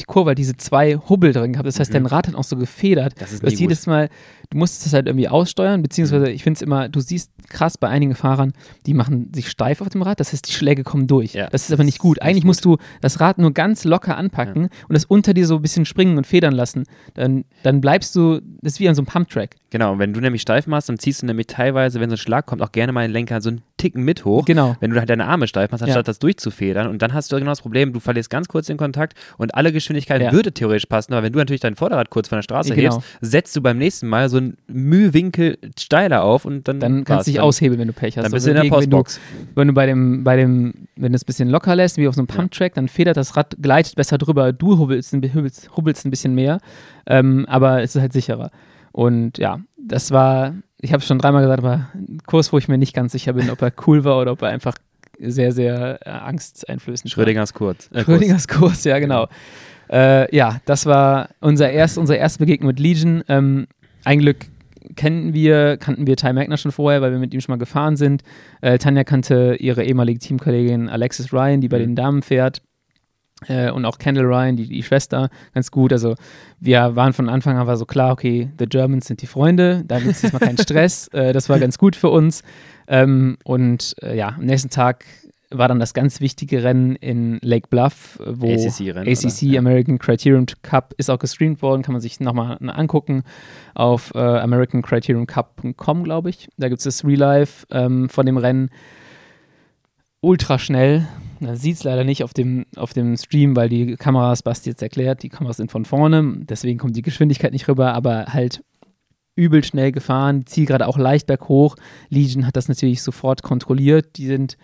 die Kurve diese zwei Hubbel drin gehabt. Das heißt, dein Rad hat auch so gefedert. Mhm. Das ist nie jedes Mal, du musstest das halt irgendwie aussteuern, beziehungsweise Mhm. ich finde es immer, du siehst krass bei einigen Fahrern, die machen sich steif auf dem Rad, das heißt, die Schläge kommen durch. Ja, das ist aber nicht gut. nicht Eigentlich gut. musst du das Rad nur ganz locker anpacken und das unter dir so ein bisschen springen und federn lassen. Dann, dann bleibst du, das ist wie an so einem Pumptrack. Genau, und wenn du nämlich steif machst, dann ziehst du nämlich teilweise, wenn so ein Schlag kommt, auch gerne mal den Lenker so einen Ticken mit hoch. Genau. Wenn du halt deine Arme steif machst, anstatt Ja. das durchzufedern. Und dann hast du genau das Problem, du verlierst ganz kurz den Kontakt und alle Geschwindigkeit Ja. würde theoretisch passen, aber wenn du natürlich dein Vorderrad kurz von der Straße Genau. hebst, setzt du beim nächsten Mal so einen Mühwinkel steiler auf und dann Dann kannst du dich Dann- aushebeln, wenn du Pech hast. Dann So bist du in der dagegen, wenn du- Postbox. Wenn du bei dem, bei dem, wenn du es ein bisschen locker lässt, wie auf so einem Pumptrack, dann federt das Rad, gleitet besser drüber, du hubbelst, hubbelst, hubbelst ein bisschen mehr, ähm, aber es ist halt sicherer. Und ja, das war, ich habe es schon dreimal gesagt, aber ein Kurs, wo ich mir nicht ganz sicher bin, ob er cool war oder ob er einfach sehr, sehr äh, angsteinflößend war. Schrödingers kurz. Äh, Kurs. Schrödingers Kurs, ja, genau. Äh, ja, das war unser erst, unsere erste Begegnung mit Legion. Ähm, ein Glück kennen wir, kannten wir Ty Magner schon vorher, weil wir mit ihm schon mal gefahren sind. Äh, Tanja kannte ihre ehemalige Teamkollegin Alexis Ryan, die bei Mhm. den Damen fährt. Äh, und auch Kendall Ryan, die, die Schwester, ganz gut. Also wir waren von Anfang an war so klar, okay, the Germans sind die Freunde, da gibt es diesmal keinen *laughs* Stress. Äh, das war ganz gut für uns. Ähm, und äh, ja, am nächsten Tag war dann das ganz wichtige Rennen in Lake Bluff, wo ACC oder? Ja. American Criterium Cup ist auch gestreamt worden, kann man sich nochmal angucken auf äh, americancriteriumcup.com, glaube ich. Da gibt es das Real Life ähm, von dem Rennen. Ultra schnell. Man sieht es leider nicht auf dem, auf dem Stream, weil die Kameras, Basti jetzt erklärt, die Kameras sind von vorne, deswegen kommt die Geschwindigkeit nicht rüber, aber halt übel schnell gefahren, Zielgerade auch leicht berghoch. Legion hat das natürlich sofort kontrolliert. Die sind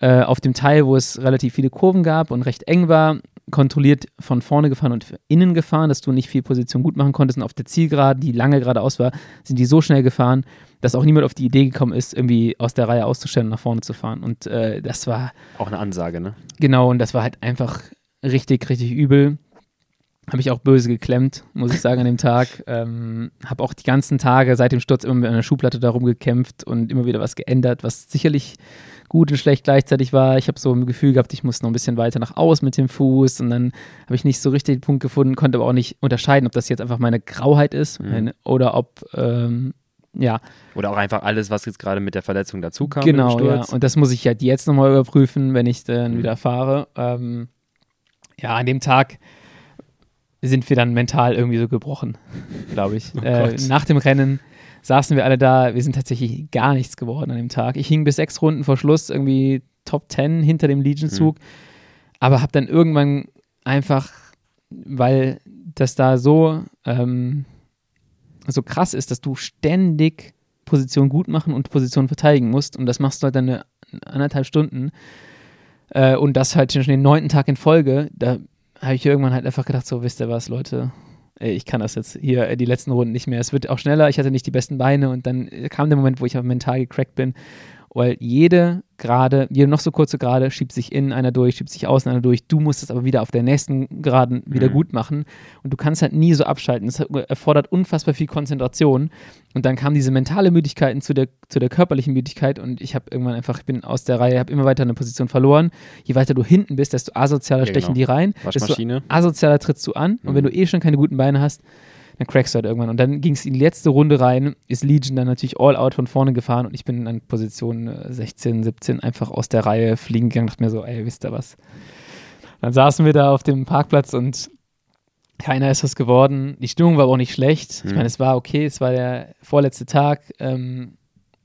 äh, auf dem Teil, wo es relativ viele Kurven gab und recht eng war, kontrolliert von vorne gefahren und innen gefahren, dass du nicht viel Position gut machen konntest. Und auf der Zielgerade, die lange geradeaus war, sind die so schnell gefahren, dass auch niemand auf die Idee gekommen ist, irgendwie aus der Reihe auszustellen und nach vorne zu fahren. Und äh, das war Auch eine Ansage, ne? Genau, und das war halt einfach richtig, richtig übel. Habe ich auch böse geklemmt, muss ich sagen, an dem Tag. *laughs* Ähm, habe auch die ganzen Tage seit dem Sturz immer mit einer Schuhplatte darum gekämpft und immer wieder was geändert, was sicherlich gut und schlecht gleichzeitig war. Ich habe so ein Gefühl gehabt, ich muss noch ein bisschen weiter nach außen mit dem Fuß und dann habe ich nicht so richtig den Punkt gefunden, konnte aber auch nicht unterscheiden, ob das jetzt einfach meine Grauheit ist meine, oder ob, ähm, ja, Oder auch einfach alles, was jetzt gerade mit der Verletzung dazu kam. Genau, ja. Und das muss ich halt jetzt nochmal überprüfen, wenn ich dann Mhm. wieder fahre. Ähm, ja, an dem Tag sind wir dann mental irgendwie so gebrochen, glaube ich. *laughs* äh, Gott. nach dem Rennen saßen wir alle da, wir sind tatsächlich gar nichts geworden an dem Tag. Ich hing bis sechs Runden vor Schluss irgendwie Top Ten hinter dem Legion-Zug, aber habe dann irgendwann einfach, weil das da so, ähm, so krass ist, dass du ständig Position gut machen und Position verteidigen musst und das machst du halt dann eine, anderthalb Stunden äh, und das halt schon den neunten Tag in Folge, da habe ich irgendwann halt einfach gedacht, so wisst ihr was, Leute, ey, ich kann das jetzt hier äh, die letzten Runden nicht mehr. Es wird auch schneller, ich hatte nicht die besten Beine. Und dann äh, kam der Moment, wo ich mental gecrackt bin, weil jede Gerade, jede noch so kurze Gerade schiebt sich innen einer durch, schiebt sich außen einer durch. Du musst es aber wieder auf der nächsten Geraden wieder Mhm. gut machen und du kannst halt nie so abschalten. Das erfordert unfassbar viel Konzentration und dann kam diese mentale Müdigkeit zu der, zu der körperlichen Müdigkeit und ich habe irgendwann einfach, ich bin aus der Reihe, habe immer weiter eine Position verloren. Je weiter du hinten bist, desto asozialer Ja, stechen genau. die rein, desto Waschmaschine. asozialer trittst du an und wenn du eh schon keine guten Beine hast, dann crackst du halt irgendwann. Und dann ging es in die letzte Runde rein, ist Legion dann natürlich all out von vorne gefahren und ich bin an Position äh, 16, 17 einfach aus der Reihe fliegen gegangen, dachte mir so, ey, wisst ihr was? Dann saßen wir da auf dem Parkplatz und keiner ist was geworden. Die Stimmung war aber auch nicht schlecht. Ich Mhm. meine, es war okay, es war der vorletzte Tag. Ähm,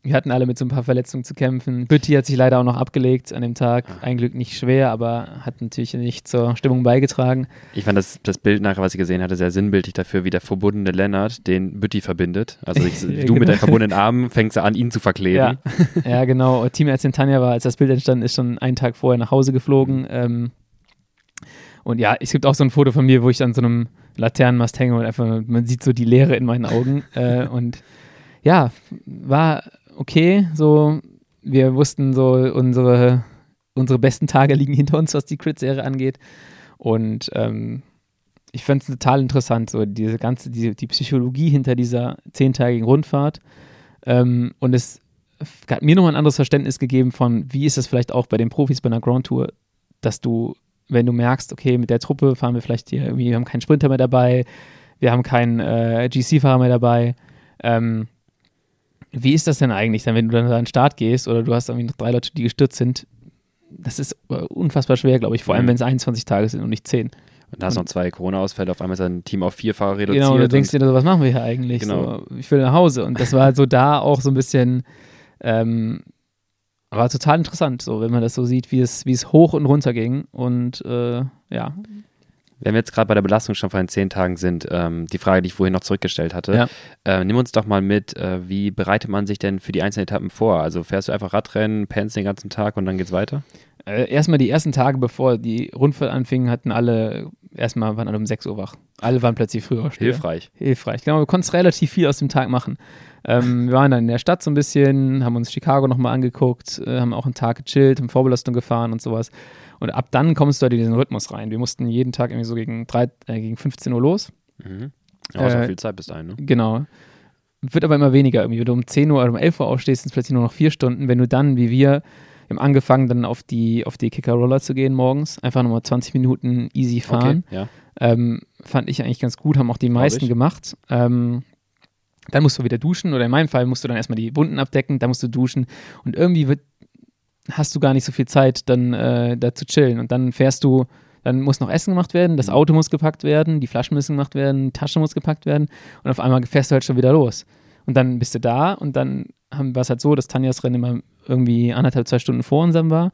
wir hatten alle mit so ein paar Verletzungen zu kämpfen. Bütti hat sich leider auch noch abgelegt an dem Tag. Ein Glück nicht schwer, aber hat natürlich nicht zur Stimmung beigetragen. Ich fand das, das Bild nachher, was ich gesehen hatte, sehr sinnbildlich dafür, wie der verbundene Lennart den Bütti verbindet. Also ich, *laughs* du genau. mit deinen verbundenen Armen fängst an, ihn zu verkleben. Ja, ja genau. Teamärztin Tanja war, als das Bild entstanden ist, schon einen Tag vorher nach Hause geflogen. Ähm, und ja, es gibt auch so ein Foto von mir, wo ich an so einem Laternenmast hänge und einfach, man sieht so die Leere in meinen Augen. *laughs* äh, und ja, war okay. So, wir wussten so, unsere, unsere besten Tage liegen hinter uns, was die Crit-Serie angeht. Und ähm, ich fand es total interessant, so diese ganze, die, die Psychologie hinter dieser zehntägigen Rundfahrt. Ähm, und es hat mir nochmal ein anderes Verständnis gegeben von, wie ist es vielleicht auch bei den Profis bei einer Grand Tour, dass du wenn du merkst, okay, mit der Truppe fahren wir vielleicht hier irgendwie, wir haben keinen Sprinter mehr dabei, wir haben keinen äh, GC-Fahrer mehr dabei. Ähm, wie ist das denn eigentlich dann, wenn du dann an den Start gehst oder du hast irgendwie noch drei Leute, die gestürzt sind? Das ist äh, unfassbar schwer, glaube ich, vor allem Mhm. wenn es 21 Tage sind und nicht 10. Und da hast du noch zwei Corona-Ausfälle, auf einmal ist ein Team auf vier Fahrer reduziert. Genau, und du denkst dir, was machen wir hier eigentlich? Genau. So, ich will nach Hause. Und das war halt so da auch so ein bisschen, ähm, war total interessant, so wenn man das so sieht, wie es, wie es hoch und runter ging. Und äh, ja, wenn wir jetzt gerade bei der Belastung schon von den zehn Tagen sind, ähm, die Frage, die ich vorhin noch zurückgestellt hatte, Ja. äh, nimm uns doch mal mit, äh, wie bereitet man sich denn für die einzelnen Etappen vor? Also fährst du einfach Radrennen, pennst den ganzen Tag und dann geht's weiter? Äh, erstmal die ersten Tage, bevor die Rundfahrt anfing, hatten alle, erstmal waren alle um 6 Uhr wach. Alle waren plötzlich früher. Hilfreich. Hilfreich. Genau, du konntest relativ viel aus dem Tag machen. Ähm, wir waren dann in der Stadt so ein bisschen, haben uns Chicago nochmal angeguckt, äh, haben auch einen Tag gechillt, haben Vorbelastung gefahren und sowas. Und ab dann kommst du halt in diesen Rhythmus rein. Wir mussten jeden Tag irgendwie so gegen, drei, äh, gegen 15 Uhr los. Mhm. Ja, Äh, viel Zeit bis dahin, ne? Genau. Wird aber immer weniger irgendwie. Wenn du um 10 Uhr oder um 11 Uhr aufstehst, sind es plötzlich nur noch vier Stunden. Wenn du dann, wie wir, haben angefangen, dann auf die, auf die Kicker-Roller zu gehen morgens, einfach nochmal 20 Minuten easy fahren. Okay, ja. Ähm, fand ich eigentlich ganz gut, haben auch die meisten gemacht. Ähm, dann musst du wieder duschen oder in meinem Fall musst du dann erstmal die Wunden abdecken, dann musst du duschen und irgendwie wird, hast du gar nicht so viel Zeit, dann äh, da zu chillen und dann fährst du, dann muss noch Essen gemacht werden, das Auto muss gepackt werden, die Flaschen müssen gemacht werden, die Tasche muss gepackt werden und auf einmal fährst du halt schon wieder los. Und dann bist du da und dann war es halt so, dass Tanjas Rennen immer irgendwie anderthalb, zwei Stunden vor unserem war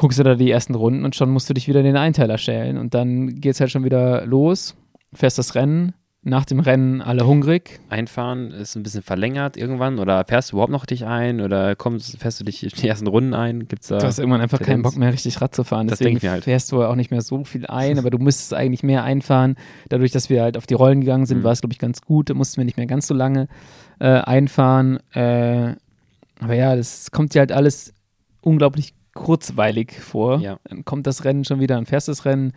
guckst du da die ersten Runden und schon musst du dich wieder in den Einteiler stellen. Und dann geht es halt schon wieder los, fährst das Rennen, nach dem Rennen alle hungrig. Einfahren ist ein bisschen verlängert irgendwann oder fährst du überhaupt noch dich ein oder kommst, fährst du dich in die ersten Runden ein? Gibt's da Du hast irgendwann einfach keinen Tendenz? Bock mehr, richtig Rad zu fahren. Das Deswegen halt. fährst du auch nicht mehr so viel ein, *laughs* aber du müsstest eigentlich mehr einfahren. Dadurch, dass wir halt auf die Rollen gegangen sind, Mhm. war es, glaube ich, ganz gut. Da mussten wir nicht mehr ganz so lange äh, einfahren. Äh, aber ja, das kommt dir halt alles unglaublich kurzweilig vor. Ja. Dann kommt das Rennen schon wieder, dann fährst du das Rennen,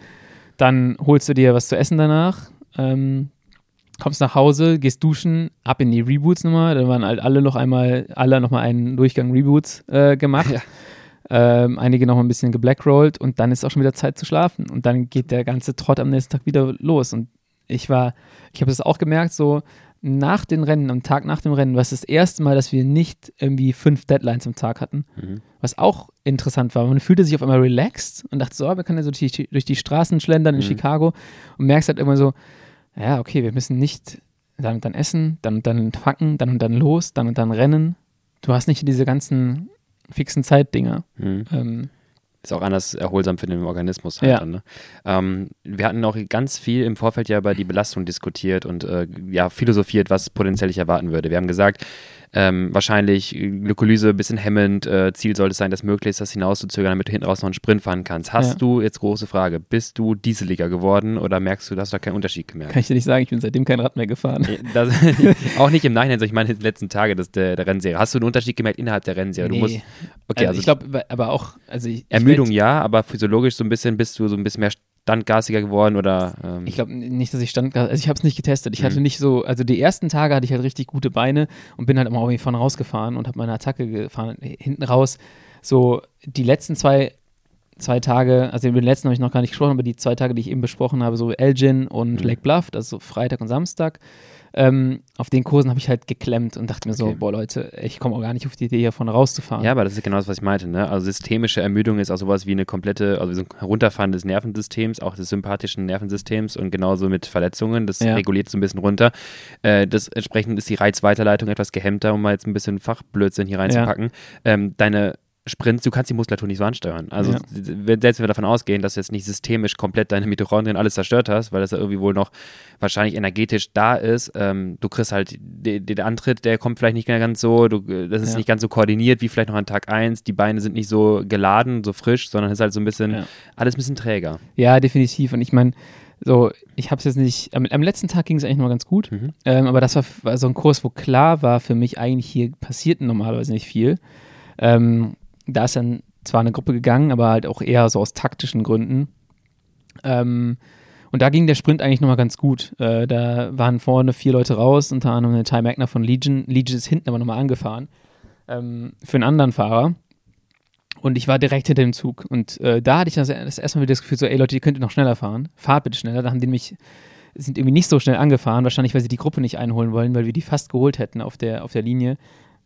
dann holst du dir was zu essen danach, ähm, kommst nach Hause, gehst duschen, ab in die Reboots nochmal, dann waren halt alle noch einmal, alle nochmal einen Durchgang Reboots äh, gemacht. Ja. Ähm, einige noch mal ein bisschen geblackrollt und dann ist auch schon wieder Zeit zu schlafen. Und dann geht der ganze Trott am nächsten Tag wieder los. Und ich war, ich habe das auch gemerkt, so nach den Rennen, am Tag nach dem Rennen, war es das erste Mal, dass wir nicht irgendwie fünf Deadlines am Tag hatten. Mhm. Was auch interessant war. Man fühlte sich auf einmal relaxed und dachte so, oh, wir können ja so durch die, durch die Straßen schlendern in Mhm. Chicago und merkst halt immer so, ja, okay, wir müssen nicht dann und dann essen, dann und dann packen, dann und dann los, dann und dann rennen. Du hast nicht diese ganzen fixen Zeitdinger. Mhm. Ähm, Ist auch anders erholsam für den Organismus halt Ja. dann, ne? ähm, wir hatten auch ganz viel im Vorfeld ja über die Belastung diskutiert und äh, ja, philosophiert, was potenziell ich erwarten würde. Wir haben gesagt, ähm, wahrscheinlich äh, Glykolyse ein bisschen hemmend, äh, Ziel sollte es sein, das möglichst das hinauszuzögern, damit du hinten raus noch einen Sprint fahren kannst. Hast Ja. du, jetzt große Frage, bist du Dieseliger geworden oder merkst du, dass du da keinen Unterschied gemerkt? kann ich dir nicht sagen, ich bin seitdem kein Rad mehr gefahren. Nee, Das, *laughs* auch nicht im Nachhinein, sondern ich meine die letzten Tage des, der, der Rennserie. Hast du einen Unterschied gemerkt innerhalb der Rennserie? Du Nee. musst, okay, also, also ich glaube, aber auch, also ich, Ermüdung ich, ja, aber physiologisch so ein bisschen bist du so ein bisschen mehr standgasiger geworden oder ähm, ich glaube nicht, dass ich stand, also ich habe es nicht getestet. Ich Mhm. hatte nicht so, also die ersten Tage hatte ich halt richtig gute Beine und bin halt immer irgendwie vorne rausgefahren und habe meine Attacke gefahren, hinten raus. So die letzten zwei, zwei Tage, also über den letzten habe ich noch gar nicht gesprochen, aber die zwei Tage, die ich eben besprochen habe, so Elgin und Mhm. Lake Bluff, also Freitag und Samstag, ähm, auf den Kursen habe ich halt geklemmt und dachte mir so, Okay. boah Leute, ich komme auch gar nicht auf die Idee, hier vorne rauszufahren. Ja, aber das ist genau das, was ich meinte. Ne? Also systemische Ermüdung ist auch sowas wie eine komplette, also so ein Herunterfahren des Nervensystems, auch des sympathischen Nervensystems und genauso mit Verletzungen. Das Ja. reguliert so ein bisschen runter. Äh, das entsprechend ist die Reizweiterleitung etwas gehemmter, um mal jetzt ein bisschen Fachblödsinn hier reinzupacken. Ähm, deine Sprints, du kannst die Muskulatur nicht so ansteuern. Also Ja. selbst wenn wir davon ausgehen, dass du jetzt nicht systemisch komplett deine Mitochondrien alles zerstört hast, weil das ja irgendwie wohl noch wahrscheinlich energetisch da ist, ähm, du kriegst halt den, den Antritt, der kommt vielleicht nicht mehr ganz so, du, das ist Ja. nicht ganz so koordiniert wie vielleicht noch an Tag 1, die Beine sind nicht so geladen, so frisch, sondern es ist halt so ein bisschen, Ja. alles ein bisschen träger. Ja, definitiv. Und ich meine, so, ich habe es jetzt nicht, am, am letzten Tag ging es eigentlich noch ganz gut, Mhm. ähm, aber das war, war so ein Kurs, wo klar war für mich eigentlich, hier passiert normalerweise nicht viel. Ähm, da ist dann zwar eine Gruppe gegangen, aber halt auch eher so aus taktischen Gründen. Ähm, und da ging der Sprint eigentlich nochmal ganz gut. Äh, da waren vorne vier Leute raus, unter anderem eine Ty Magner von Legion. Legion ist hinten aber nochmal angefahren ähm, für einen anderen Fahrer. Und ich war direkt hinter dem Zug. Und äh, da hatte ich das, das erste Mal wieder das Gefühl, so, ey Leute, ihr könnt noch schneller fahren. Fahrt bitte schneller. Da haben die mich, sind irgendwie nicht so schnell angefahren. Wahrscheinlich, weil sie die Gruppe nicht einholen wollen, weil wir die fast geholt hätten auf der, auf der Linie.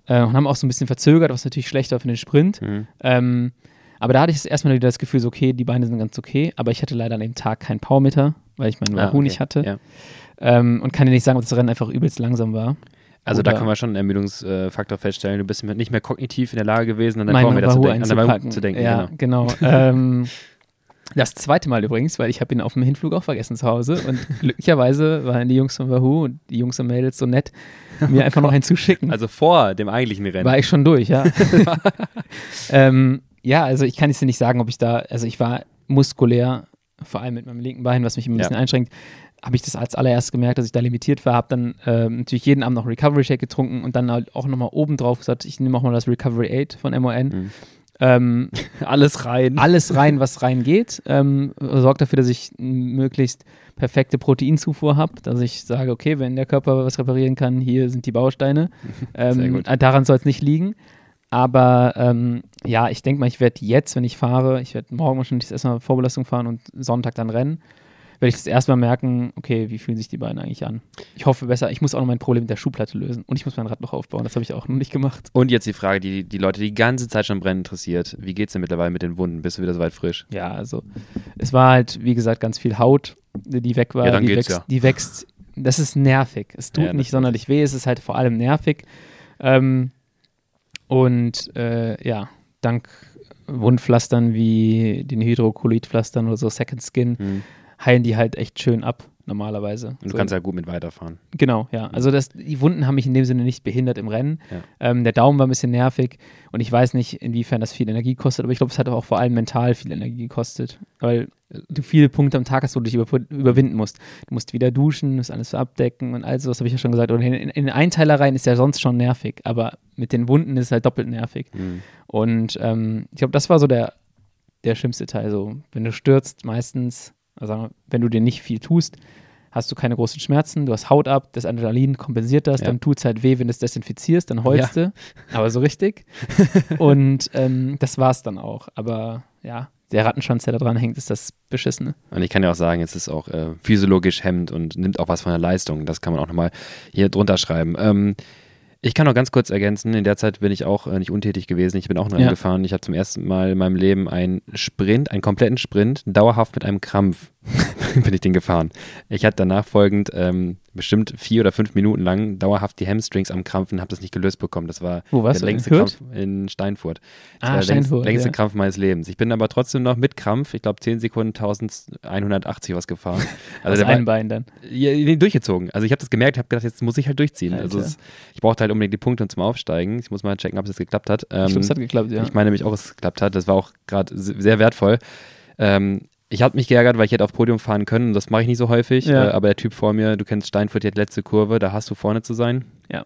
Äh, und haben auch so ein bisschen verzögert, was natürlich schlecht war für den Sprint. Mhm. Ähm, aber da hatte ich das erstmal wieder das Gefühl, so, okay, die Beine sind ganz okay. Aber ich hatte leider an dem Tag keinen Powermeter, weil ich meinen Ah, Wahoo okay. nicht hatte. Ja. Ähm, und kann dir nicht sagen, ob das Rennen einfach übelst langsam war. Also da Oder- können wir schon einen Ermüdungsfaktor feststellen. Du bist nicht mehr kognitiv in der Lage gewesen, an dein mein Powermeter zu denken. An Wahoo zu denken ja, genau. genau. *laughs* ähm, das zweite Mal übrigens, weil ich habe ihn auf dem Hinflug auch vergessen zu Hause und *laughs* glücklicherweise waren die Jungs von Wahoo und die Jungs und Mädels so nett, *laughs* mir einfach noch einen zuschicken. Also vor dem eigentlichen Rennen. war ich schon durch, ja. *laughs* ähm, ja, also ich kann jetzt nicht sagen, ob ich da, also ich war muskulär, vor allem mit meinem linken Bein, was mich ein bisschen Ja. einschränkt, habe ich das als allererstes gemerkt, dass ich da limitiert war, habe dann ähm, natürlich jeden Abend noch Recovery Shake getrunken und dann halt auch nochmal oben drauf gesagt, ich nehme auch mal das Recovery 8 von MON. Mhm. Ähm, *laughs* Alles rein. alles rein, was *laughs* reingeht. Ähm, sorgt dafür, dass ich eine möglichst perfekte Proteinzufuhr habe, dass ich sage, okay, wenn der Körper was reparieren kann, hier sind die Bausteine. *laughs* Ähm, äh, daran soll es nicht liegen. Aber ähm, ja, ich denke mal, ich werde jetzt, wenn ich fahre, ich werde morgen wahrscheinlich erstmal Vorbelastung fahren und Sonntag dann rennen, werde ich das erstmal merken, okay, wie fühlen sich die Beine eigentlich an? Ich hoffe besser, ich muss auch noch mein Problem mit der Schuhplatte lösen und ich muss mein Rad noch aufbauen, das habe ich auch noch nicht gemacht. Und jetzt die Frage, die die Leute die ganze Zeit schon brennend interessiert. Wie geht's denn mittlerweile mit den Wunden? Bist du wieder soweit frisch? Ja, also es war halt, wie gesagt, ganz viel Haut, die weg war. Ja, dann die, geht's wächst, ja. die wächst, das ist nervig. Es tut Ja, nicht sonderlich weh, es ist halt vor allem nervig. Ähm, und äh, ja, dank Wundpflastern wie den Hydrokolitpflastern oder so Second Skin Hm. Heilen die halt echt schön ab, normalerweise. Und du So, kannst ja gut mit weiterfahren. Genau, ja. Also das, die Wunden haben mich in dem Sinne nicht behindert im Rennen. Ja. Ähm, der Daumen war ein bisschen nervig und ich weiß nicht, inwiefern das viel Energie kostet, aber ich glaube, es hat auch vor allem mental viel Energie gekostet, weil du viele Punkte am Tag hast, wo du dich über, überwinden musst. Du musst wieder duschen, musst alles abdecken und all sowas habe ich ja schon gesagt. Und in, in, in Einteilereien ist ja sonst schon nervig, aber mit den Wunden ist es halt doppelt nervig. Hm. Und ähm, ich glaube, das war so der, der schlimmste Teil. So, wenn du stürzt, meistens, also wenn du dir nicht viel tust, hast du keine großen Schmerzen, du hast Haut ab, das Adrenalin kompensiert das, Ja. dann tut es halt weh, wenn du es desinfizierst, dann heulst du, aber so richtig. *laughs* Und ähm, das war es dann auch. Aber ja, der Rattenschwanz, der da dran hängt, ist das Beschissene. Und ich kann ja auch sagen, es ist auch äh, physiologisch hemmend und nimmt auch was von der Leistung. Das kann man auch nochmal hier drunter schreiben. Ähm, ich kann noch ganz kurz ergänzen, in der Zeit bin ich auch äh, nicht untätig gewesen. Ich bin auch noch Ja. gefahren. Ich habe zum ersten Mal in meinem Leben einen Sprint, einen kompletten Sprint, dauerhaft mit einem Krampf bin ich den gefahren. Ich hatte danach folgend ähm, bestimmt vier oder fünf Minuten lang dauerhaft die Hamstrings am Krampfen, habe das nicht gelöst bekommen. Das war Wo der längste? Krampf in Steinfurt. Das Ah, war der längste, Steinfurt, ja. Krampf meines Lebens. Ich bin aber trotzdem noch mit Krampf, ich glaube 10 Sekunden 1180 was gefahren. Also *laughs* Also Aus einem Bein dann. ja, durchgezogen. Also ich habe das gemerkt, habe gedacht, jetzt muss ich halt durchziehen. Also Alter. es, ich brauchte halt unbedingt die Punkte zum Aufsteigen. Ich muss mal checken, ob es geklappt hat. ich glaube, Ähm, es hat geklappt, ja. Ich meine nämlich auch, dass es geklappt hat. Das war auch gerade sehr wertvoll. Ähm, ich habe mich geärgert, weil ich hätte auf Podium fahren können. Das mache ich nicht so häufig. Ja. Äh, aber der Typ vor mir, du kennst Steinfurt, die hat letzte Kurve, da hast du vorne zu sein. Ja.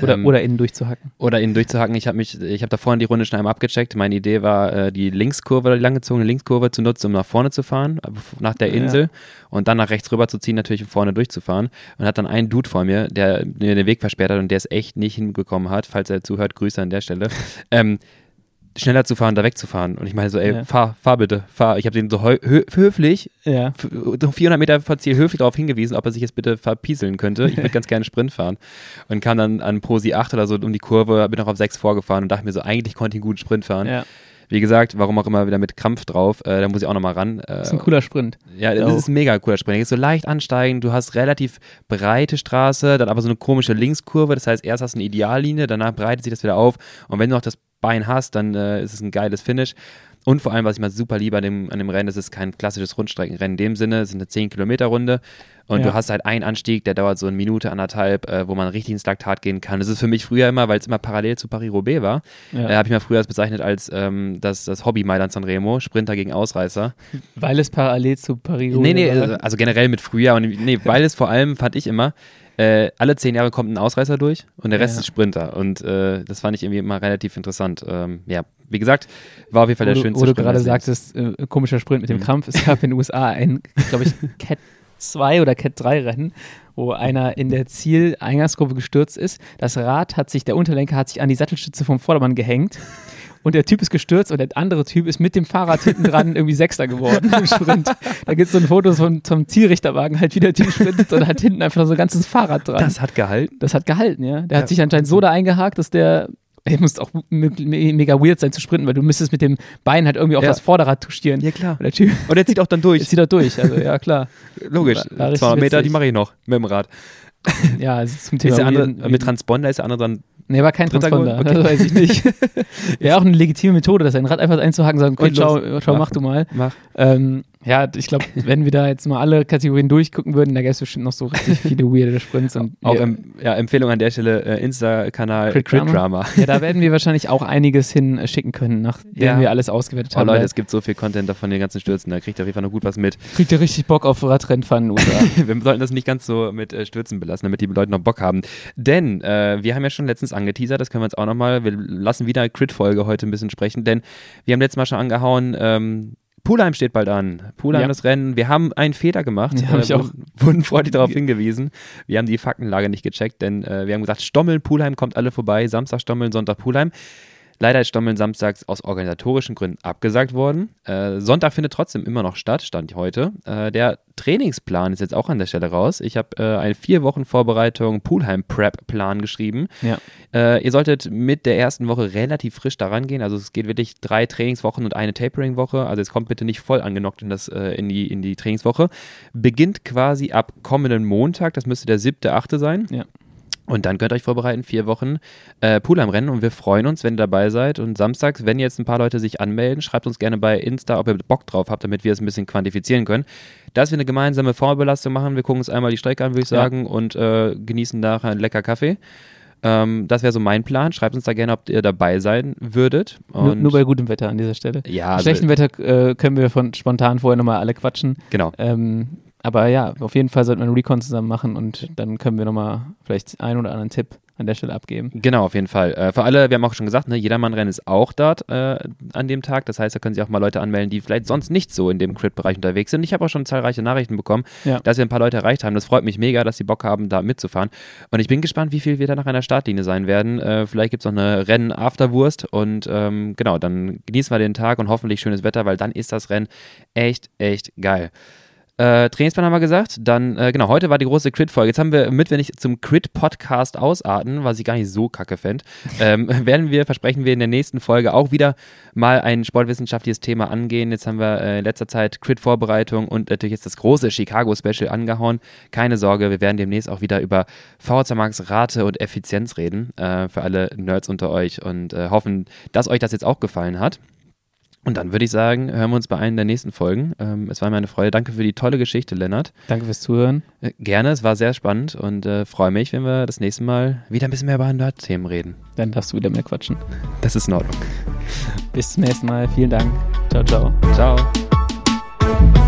Oder, Ähm, oder innen durchzuhacken. oder innen durchzuhacken. Ich habe mich, ich habe da vorne die Runde schon einmal abgecheckt. Meine Idee war, äh, die Linkskurve, die langgezogene Linkskurve zu nutzen, um nach vorne zu fahren, nach der Ja. Insel und dann nach rechts rüber zu ziehen, natürlich um vorne durchzufahren. Und hat dann einen Dude vor mir, der mir den Weg versperrt hat und der es echt nicht hinbekommen hat, falls er zuhört, Grüße an der Stelle. ähm, schneller zu fahren, da wegzufahren. Und ich meine so, ey, Ja. fahr, fahr bitte, fahr. Ich habe den so hö hö höflich, Ja. f- so 400 Meter vor Ziel höflich darauf hingewiesen, ob er sich jetzt bitte verpieseln könnte. Ich würde *laughs* ganz gerne Sprint fahren. Und kam dann an Posi 8 oder so um die Kurve, bin auch auf 6 vorgefahren und dachte mir so, eigentlich konnte ich einen guten Sprint fahren. ja. Wie gesagt, warum auch immer wieder mit Krampf drauf, äh, da muss ich auch nochmal ran. Äh, Das ist ein cooler Sprint. ja, das Auch. ist ein mega cooler Sprint. Geht so leicht ansteigen, du hast relativ breite Straße, dann aber so eine komische Linkskurve, das heißt, erst hast du eine Ideallinie, danach breitet sich das wieder auf und wenn du noch das Bein hast, dann äh, ist es ein geiles Finish. Und vor allem, was ich mal super liebe an dem, an dem Rennen, das ist kein klassisches Rundstreckenrennen in dem Sinne, es ist eine 10-Kilometer-Runde und Ja. du hast halt einen Anstieg, der dauert so eine Minute, anderthalb, äh, wo man richtig ins Laktat gehen kann. Das ist für mich früher immer, weil es immer parallel zu Paris-Roubaix war, Ja. äh, habe ich mal früher das bezeichnet als ähm, das, das Hobby Mailand Sanremo, Sprinter gegen Ausreißer. Weil es parallel zu Paris Nee, nee, war. also, also generell mit Frühjahr und nee, weil es vor allem, fand ich immer, äh, alle zehn Jahre kommt ein Ausreißer durch und der Rest Ja. ist Sprinter. Und äh, das fand ich irgendwie immer relativ interessant. Ähm, ja, wie gesagt, war auf jeden Fall wo der du, schönste wo du Sprint gerade sagtest, äh, komischer Sprint mit dem Mhm. Krampf. Es gab in den USA einen, glaube ich, Cat *laughs* 2 oder Cat 3 Rennen, wo einer in der Zieleingangsgruppe gestürzt ist. Das Rad hat sich, der Unterlenker hat sich an die Sattelstütze vom Vordermann gehängt. Und der Typ ist gestürzt und der andere Typ ist mit dem Fahrrad hinten dran *laughs* irgendwie Sechster geworden im Sprint. Da gibt es so ein Foto von, vom Zielrichterwagen, halt wie der Typ sprintet und hat hinten einfach so ein ganzes Fahrrad dran. Das hat gehalten. Das hat gehalten, ja. Der Ja. hat sich anscheinend so da eingehakt, dass der. Ey, muss auch me me mega weird sein zu sprinten, weil du müsstest mit dem Bein halt irgendwie auf Ja. das Vorderrad touchieren. Ja, klar. Und der Typ Und er zieht auch dann *laughs* durch. jetzt zieht er durch. Also ja, klar. Logisch. War- war richtig 200 Meter, die mache ich noch mit dem Rad. Ja, also zum Thema. Ist der andere, weirden- mit Transponder ist der andere dann. Nee, war kein Transponder? Okay. das *laughs* weiß ich nicht. Wäre auch eine legitime Methode, das ein Rad einfach einzuhaken und sagen, okay, schau, schau Mach. mach du mal. Mach. Ähm, ja, ich glaube, *laughs* wenn wir da jetzt mal alle Kategorien durchgucken würden, da gäbe es bestimmt noch so richtig viele weirde Sprints. Und Auch em, ja, Empfehlung an der Stelle: äh, Insta-Kanal Crit Crit, Drama. Ja, da werden wir wahrscheinlich auch einiges hin äh, schicken können, nachdem Ja. wir alles ausgewertet Oh haben. Leute, Da es gibt so viel Content davon den ganzen Stürzen, da kriegt ihr auf jeden Fall noch gut was mit. kriegt ihr richtig Bock auf Radrennfahren USA. *laughs* Wir sollten das nicht ganz so mit äh, Stürzen belassen, damit die Leute noch Bock haben. Denn äh, wir haben ja schon letztens angeteasert, das können wir jetzt auch nochmal, wir lassen wieder Crit-Folge heute ein bisschen sprechen, denn wir haben letztes Mal schon angehauen, ähm, Pulheim steht bald an. Pulheim Ja. das Rennen. Wir haben einen Fehler gemacht. *laughs* Ja, hab ich auch. *laughs* wurden- Wurden freundlich darauf hingewiesen. Wir haben die Faktenlage nicht gecheckt, denn äh, wir haben gesagt, Stommeln, Pulheim kommt alle vorbei. Samstag Stommeln, Sonntag Pulheim. Leider ist Stommeln samstags aus organisatorischen Gründen abgesagt worden. Äh, Sonntag findet trotzdem immer noch statt, stand heute. Äh, der Trainingsplan ist jetzt auch an der Stelle raus. Ich habe äh, eine vier Wochen Vorbereitung Pulheim-Prep-Plan geschrieben. ja. Äh, ihr solltet mit der ersten Woche relativ frisch daran gehen. Also es geht wirklich drei Trainingswochen und eine Tapering-Woche. Also es kommt bitte nicht voll angenockt in, das, äh, in, die, in die Trainingswoche. Beginnt quasi ab kommenden Montag. Das müsste der siebte, achte sein. Ja. Und dann könnt ihr euch vorbereiten, vier Wochen äh, Pool am Rennen und wir freuen uns, wenn ihr dabei seid. Und samstags, wenn jetzt ein paar Leute sich anmelden, schreibt uns gerne bei Insta, ob ihr Bock drauf habt, damit wir es ein bisschen quantifizieren können. Dass wir eine gemeinsame Vorbelastung machen, wir gucken uns einmal die Strecke an, würde ich Ja. sagen, und äh, genießen nachher einen lecker Kaffee. Ähm, das wäre so mein Plan. Schreibt uns da gerne, ob ihr dabei sein würdet. Nur, Und nur bei gutem Wetter an dieser Stelle. ja, Bei also, schlechtem Wetter äh, können wir von spontan vorher nochmal alle quatschen. genau. Ähm, aber ja, auf jeden Fall sollten wir einen Recon zusammen machen und dann können wir nochmal vielleicht einen oder anderen Tipp an der Stelle abgeben. Genau, auf jeden Fall. Äh, für alle, wir haben auch schon gesagt, ne, Jedermann-Rennen ist auch dort äh, an dem Tag. Das heißt, da können sich auch mal Leute anmelden, die vielleicht sonst nicht so in dem Crit-Bereich unterwegs sind. Ich habe auch schon zahlreiche Nachrichten bekommen, Ja. dass wir ein paar Leute erreicht haben. Das freut mich mega, dass sie Bock haben, da mitzufahren. Und ich bin gespannt, wie viel wir da nach einer Startlinie sein werden. Äh, vielleicht gibt es noch eine Rennen-Afterwurst und ähm, genau, dann genießen wir den Tag und hoffentlich schönes Wetter, weil dann ist das Rennen echt, echt geil. Äh, Trainingsplan haben wir gesagt. Dann, äh, genau, heute war die große Crit-Folge. Jetzt haben wir mit, wenn ich zum Crit-Podcast ausarten, was ich gar nicht so kacke fände, ähm, *laughs* werden wir, versprechen wir in der nächsten Folge auch wieder mal ein sportwissenschaftliches Thema angehen. Jetzt haben wir äh, in letzter Zeit Crit-Vorbereitung und natürlich jetzt das große Chicago-Special angehauen. Keine Sorge, wir werden demnächst auch wieder über VHC Max Rate und Effizienz reden, äh, für alle Nerds unter euch und äh, hoffen, dass euch das jetzt auch gefallen hat. Und dann würde ich sagen, hören wir uns bei einer der nächsten Folgen. Ähm, es war mir eine Freude. Danke für die tolle Geschichte, Lennart. Danke fürs Zuhören. Äh, gerne, es war sehr spannend und äh, freue mich, wenn wir das nächste Mal wieder ein bisschen mehr über Nerd-Themen reden. Dann darfst du wieder mehr quatschen. Das ist in Ordnung. Bis zum nächsten Mal. Vielen Dank. Ciao, ciao. Ciao.